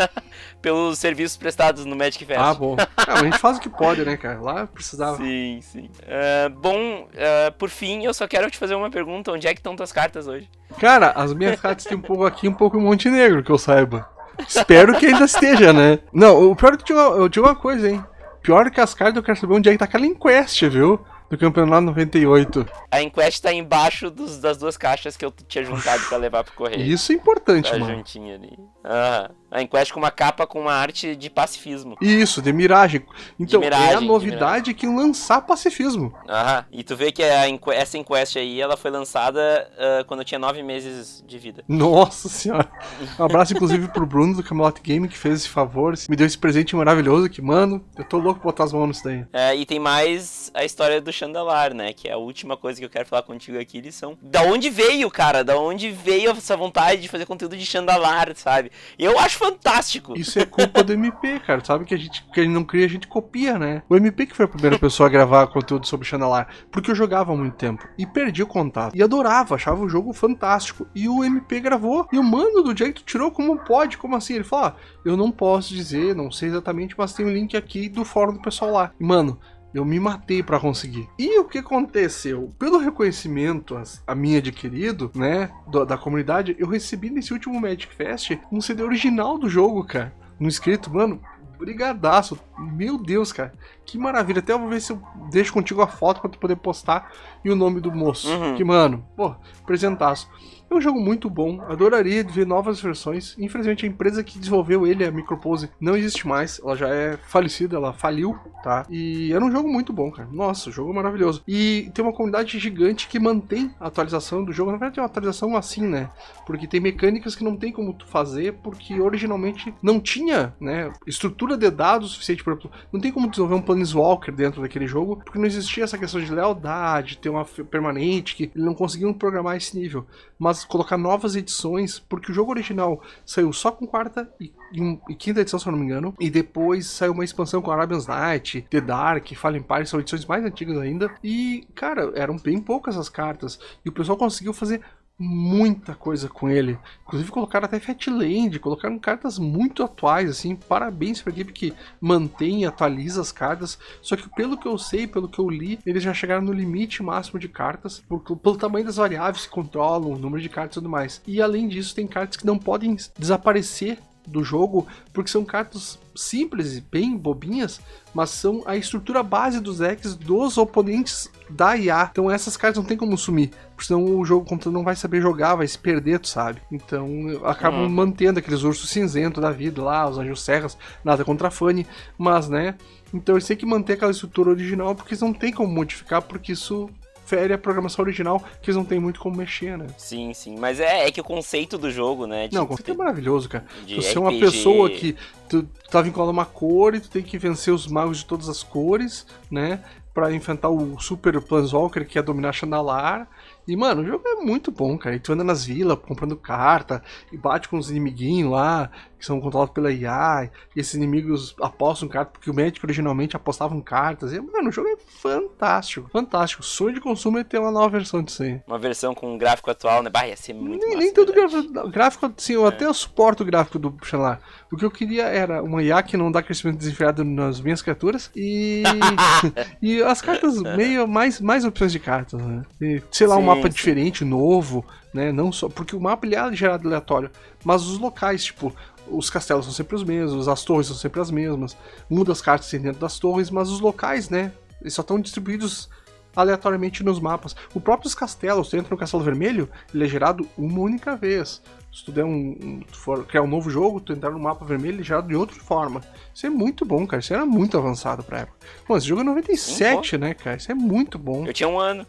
Pelos serviços prestados no Magic Fest. Ah, bom. Ah, a gente faz o que pode, né, cara? Lá precisava. Sim, sim. Uh, bom, uh, por fim, eu só quero te fazer uma pergunta. Onde é que estão tuas cartas hoje? Cara, as minhas cartas tem um pouco aqui um pouco em Montenegro, que eu saiba. Espero que ainda esteja, né? Não, o pior é que eu digo, uma coisa, hein? Pior que as cartas, eu quero saber onde é que tá aquela enquete, viu? Do campeonato 98. A enquete tá embaixo dos, das duas caixas que eu tinha juntado para levar pro correio. Isso é importante, tá mano. juntinho ali. Ah, a enquete com uma capa com uma arte de pacifismo. Isso, de miragem. Então, de miragem, é a novidade que lançar pacifismo. Aham, e tu vê que a enquete, essa enquete aí, ela foi lançada uh, quando eu tinha nove meses de vida. Nossa senhora. Um abraço, inclusive, pro Bruno do Camelot Game, que fez esse favor, me deu esse presente maravilhoso, que, mano, eu tô louco pra botar as mãos nisso daí. É, e tem mais a história do Chandalar, né? Que é a última coisa que eu quero falar contigo aqui, eles são. Da onde veio, cara? Da onde veio essa vontade de fazer conteúdo de Chandalar, sabe? Eu acho fantástico. Isso é culpa do MP, cara. Sabe que a gente que gente não cria, a gente copia, né? O MP que foi a primeira pessoa a gravar conteúdo sobre Chandalar. Porque eu jogava há muito tempo. E perdi o contato. E adorava, achava o jogo fantástico. E o MP gravou. E o mano do Jack tirou como pode? Como assim? Ele falou: ah, eu não posso dizer, não sei exatamente, mas tem um link aqui do fórum do pessoal lá. Mano, eu me matei para conseguir. E o que aconteceu? Pelo reconhecimento a, mim adquirido, né, da comunidade, eu recebi nesse último Magic Fest um CD original do jogo, cara. No escrito, mano, brigadaço. Meu Deus, cara. Que maravilha. Até eu vou ver se eu deixo contigo a foto pra tu poder postar e o nome do moço. Uhum. Que, mano, pô, presentaço. É um jogo muito bom, adoraria ver novas versões. Infelizmente, a empresa que desenvolveu ele, a Micropose, não existe mais. Ela já é falecida, ela faliu, tá? E era um jogo muito bom, cara. Nossa, jogo maravilhoso. E tem uma comunidade gigante que mantém a atualização do jogo. Na verdade, é uma atualização assim, né? Porque tem mecânicas que não tem como tu fazer, porque originalmente não tinha, né, estrutura de dados suficiente para não tem como desenvolver um Planeswalker dentro daquele jogo, porque não existia essa questão de lealdade, ter uma permanente, que eles não conseguiam programar esse nível. Mas colocar novas edições, porque o jogo original saiu só com quarta e, e, e quinta edição, se eu não me engano, e depois saiu uma expansão com Arabian's Night, The Dark, Fallen Empire, são edições mais antigas ainda, e, cara, eram bem poucas as cartas, e o pessoal conseguiu fazer muita coisa com ele. Inclusive colocaram até Fatland, colocaram cartas muito atuais, assim. Parabéns pra equipe que mantém e atualiza as cartas. Só que pelo que eu sei, pelo que eu li, eles já chegaram no limite máximo de cartas, por, pelo tamanho das variáveis que controlam, o número de cartas e tudo mais. E além disso, tem cartas que não podem desaparecer do jogo, porque são cartas simples e bem bobinhas, mas são a estrutura base dos decks dos oponentes da IA. Então essas cartas não tem como sumir, porque senão o jogo o computador não vai saber jogar, vai se perder, tu sabe? Então acabam uhum. mantendo aqueles ursos cinzentos da vida lá, os anjos serras, nada contra a Fanny, mas né. Então eles têm que manter aquela estrutura original, porque eles não tem como modificar, porque isso fere a programação original, que eles não tem muito como mexer, né? Sim, sim. Mas é, é que o conceito do jogo, né? De, não, o conceito é maravilhoso, cara. Você é uma pessoa que tu, tu tá vinculado a uma cor e tu tem que vencer os magos de todas as cores, né? Pra enfrentar o Super Planeswalker que é dominar Chandalar. E, mano, o jogo é muito bom, cara. E tu anda nas vilas comprando carta e bate com os inimiguinhos lá, que são controlados pela IA, e esses inimigos apostam cartas, porque o Magic originalmente apostavam cartas. E, mano, o jogo é fantástico, fantástico. Sonho de consumo é ter uma nova versão disso aí. Uma versão com gráfico atual, né? Bah, ia ser muito Nem, massa, nem todo gráfico, gráfico, assim, eu é. até suporto o gráfico do Xanlar. O que eu queria era uma IA que não dá crescimento desenfreado nas minhas criaturas e. e as cartas meio mais, mais opções de cartas, né? E, sei lá, sim, um mapa sim. diferente, novo, né? Não só. Porque o mapa ele é gerado aleatório, mas os locais, tipo, os castelos são sempre os mesmos, as torres são sempre as mesmas, muda as cartas dentro das torres, mas os locais, né, eles só estão distribuídos aleatoriamente nos mapas. O próprio castelos, você entra no Castelo Vermelho, ele é gerado uma única vez. Se tu der um, um for criar um novo jogo, tu entrar no mapa vermelho, ele é gerado de outra forma. Isso é muito bom, cara. Isso era muito avançado pra época. Bom, esse jogo é 97, Sim, né, cara? Isso é muito bom. Eu tinha um ano.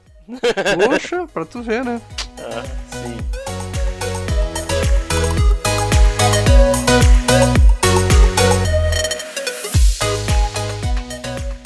Poxa, pra tu ver, né? Ah, sim.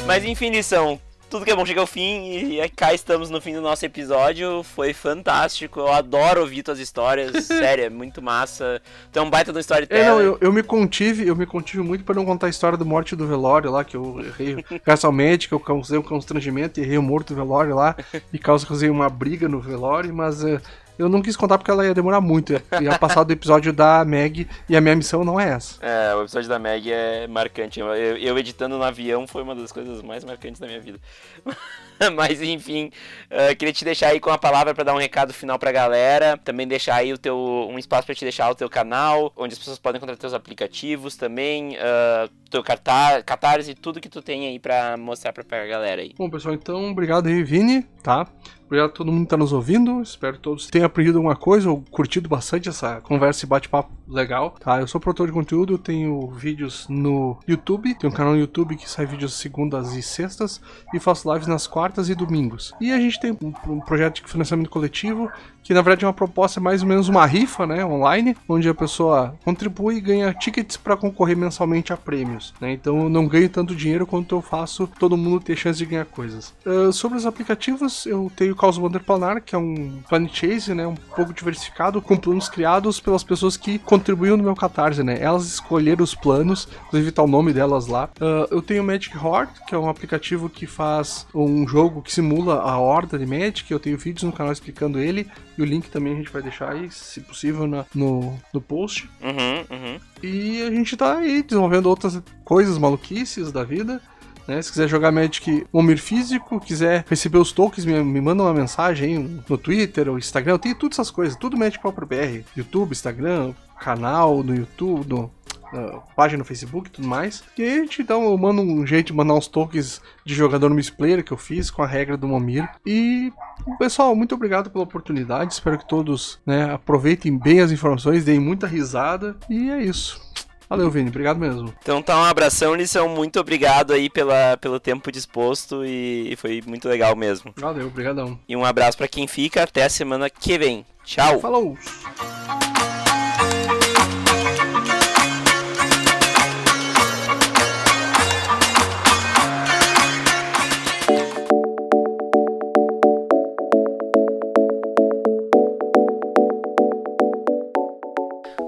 Mas enfim, lição. Tudo que é bom chega ao fim e cá estamos no fim do nosso episódio. Foi fantástico. Eu adoro ouvir tuas histórias. Sério, é muito massa. Tu é um baita do storyteller. É, não, eu, eu me contive, eu me contive muito para não contar a história do morte do velório lá, que eu errei. Graças médico, eu causei um constrangimento, errei o morto do velório lá e causei uma briga no velório, mas. Uh, eu não quis contar porque ela ia demorar muito. Ia passar do episódio da Meg e a minha missão não é essa. É, o episódio da Meg é marcante. Eu, eu editando no avião foi uma das coisas mais marcantes da minha vida. Mas enfim, uh, queria te deixar aí com a palavra para dar um recado final pra galera. Também deixar aí o teu um espaço para te deixar o teu canal, onde as pessoas podem encontrar teus aplicativos também, uh, teu cartaz, catarse, tudo que tu tem aí para mostrar pra, pra galera aí. Bom, pessoal, então obrigado aí, Vini, tá? Obrigado a todo mundo que tá nos ouvindo. Espero que todos tenham aprendido alguma coisa ou curtido bastante essa conversa e bate-papo legal. Tá, eu sou produtor de conteúdo, tenho vídeos no YouTube, tenho um canal no YouTube que sai vídeos segundas e sextas e faço lives nas quartas e domingos. E a gente tem um, um projeto de financiamento coletivo que na verdade é uma proposta mais ou menos uma rifa, né, online, onde a pessoa contribui e ganha tickets para concorrer mensalmente a prêmios, né? Então eu não ganho tanto dinheiro quanto eu faço todo mundo ter chance de ganhar coisas. Uh, sobre os aplicativos, eu tenho o Caos Wonder Planar, que é um Planet Chase, né, um pouco diversificado, com planos criados pelas pessoas que contribuíram no meu Catarse, né? Elas escolheram os planos, inclusive tá o nome delas lá. Uh, eu tenho o Magic Horde, que é um aplicativo que faz um jogo que simula a horda de Magic, eu tenho vídeos no canal explicando ele. E o link também a gente vai deixar aí, se possível, na, no, no post. Uhum, uhum. E a gente tá aí desenvolvendo outras coisas maluquices da vida. Né? Se quiser jogar Magic Momir físico, quiser receber os tokens, me, me manda uma mensagem no Twitter ou Instagram. Eu tenho todas essas coisas, tudo Magic Pauper BR. YouTube, Instagram, canal no YouTube, no uh, página no Facebook e tudo mais. E aí a gente um, eu mando um jeito de mandar uns tokens de jogador no Misplayer que eu fiz com a regra do Momir. E pessoal, muito obrigado pela oportunidade. Espero que todos né, aproveitem bem as informações, deem muita risada. E é isso. Valeu, Vini. Obrigado mesmo. Então tá, um abração, lição. Muito obrigado aí pela, pelo tempo disposto e foi muito legal mesmo. Valeu, obrigadão. E um abraço para quem fica. Até a semana que vem. Tchau. Falou.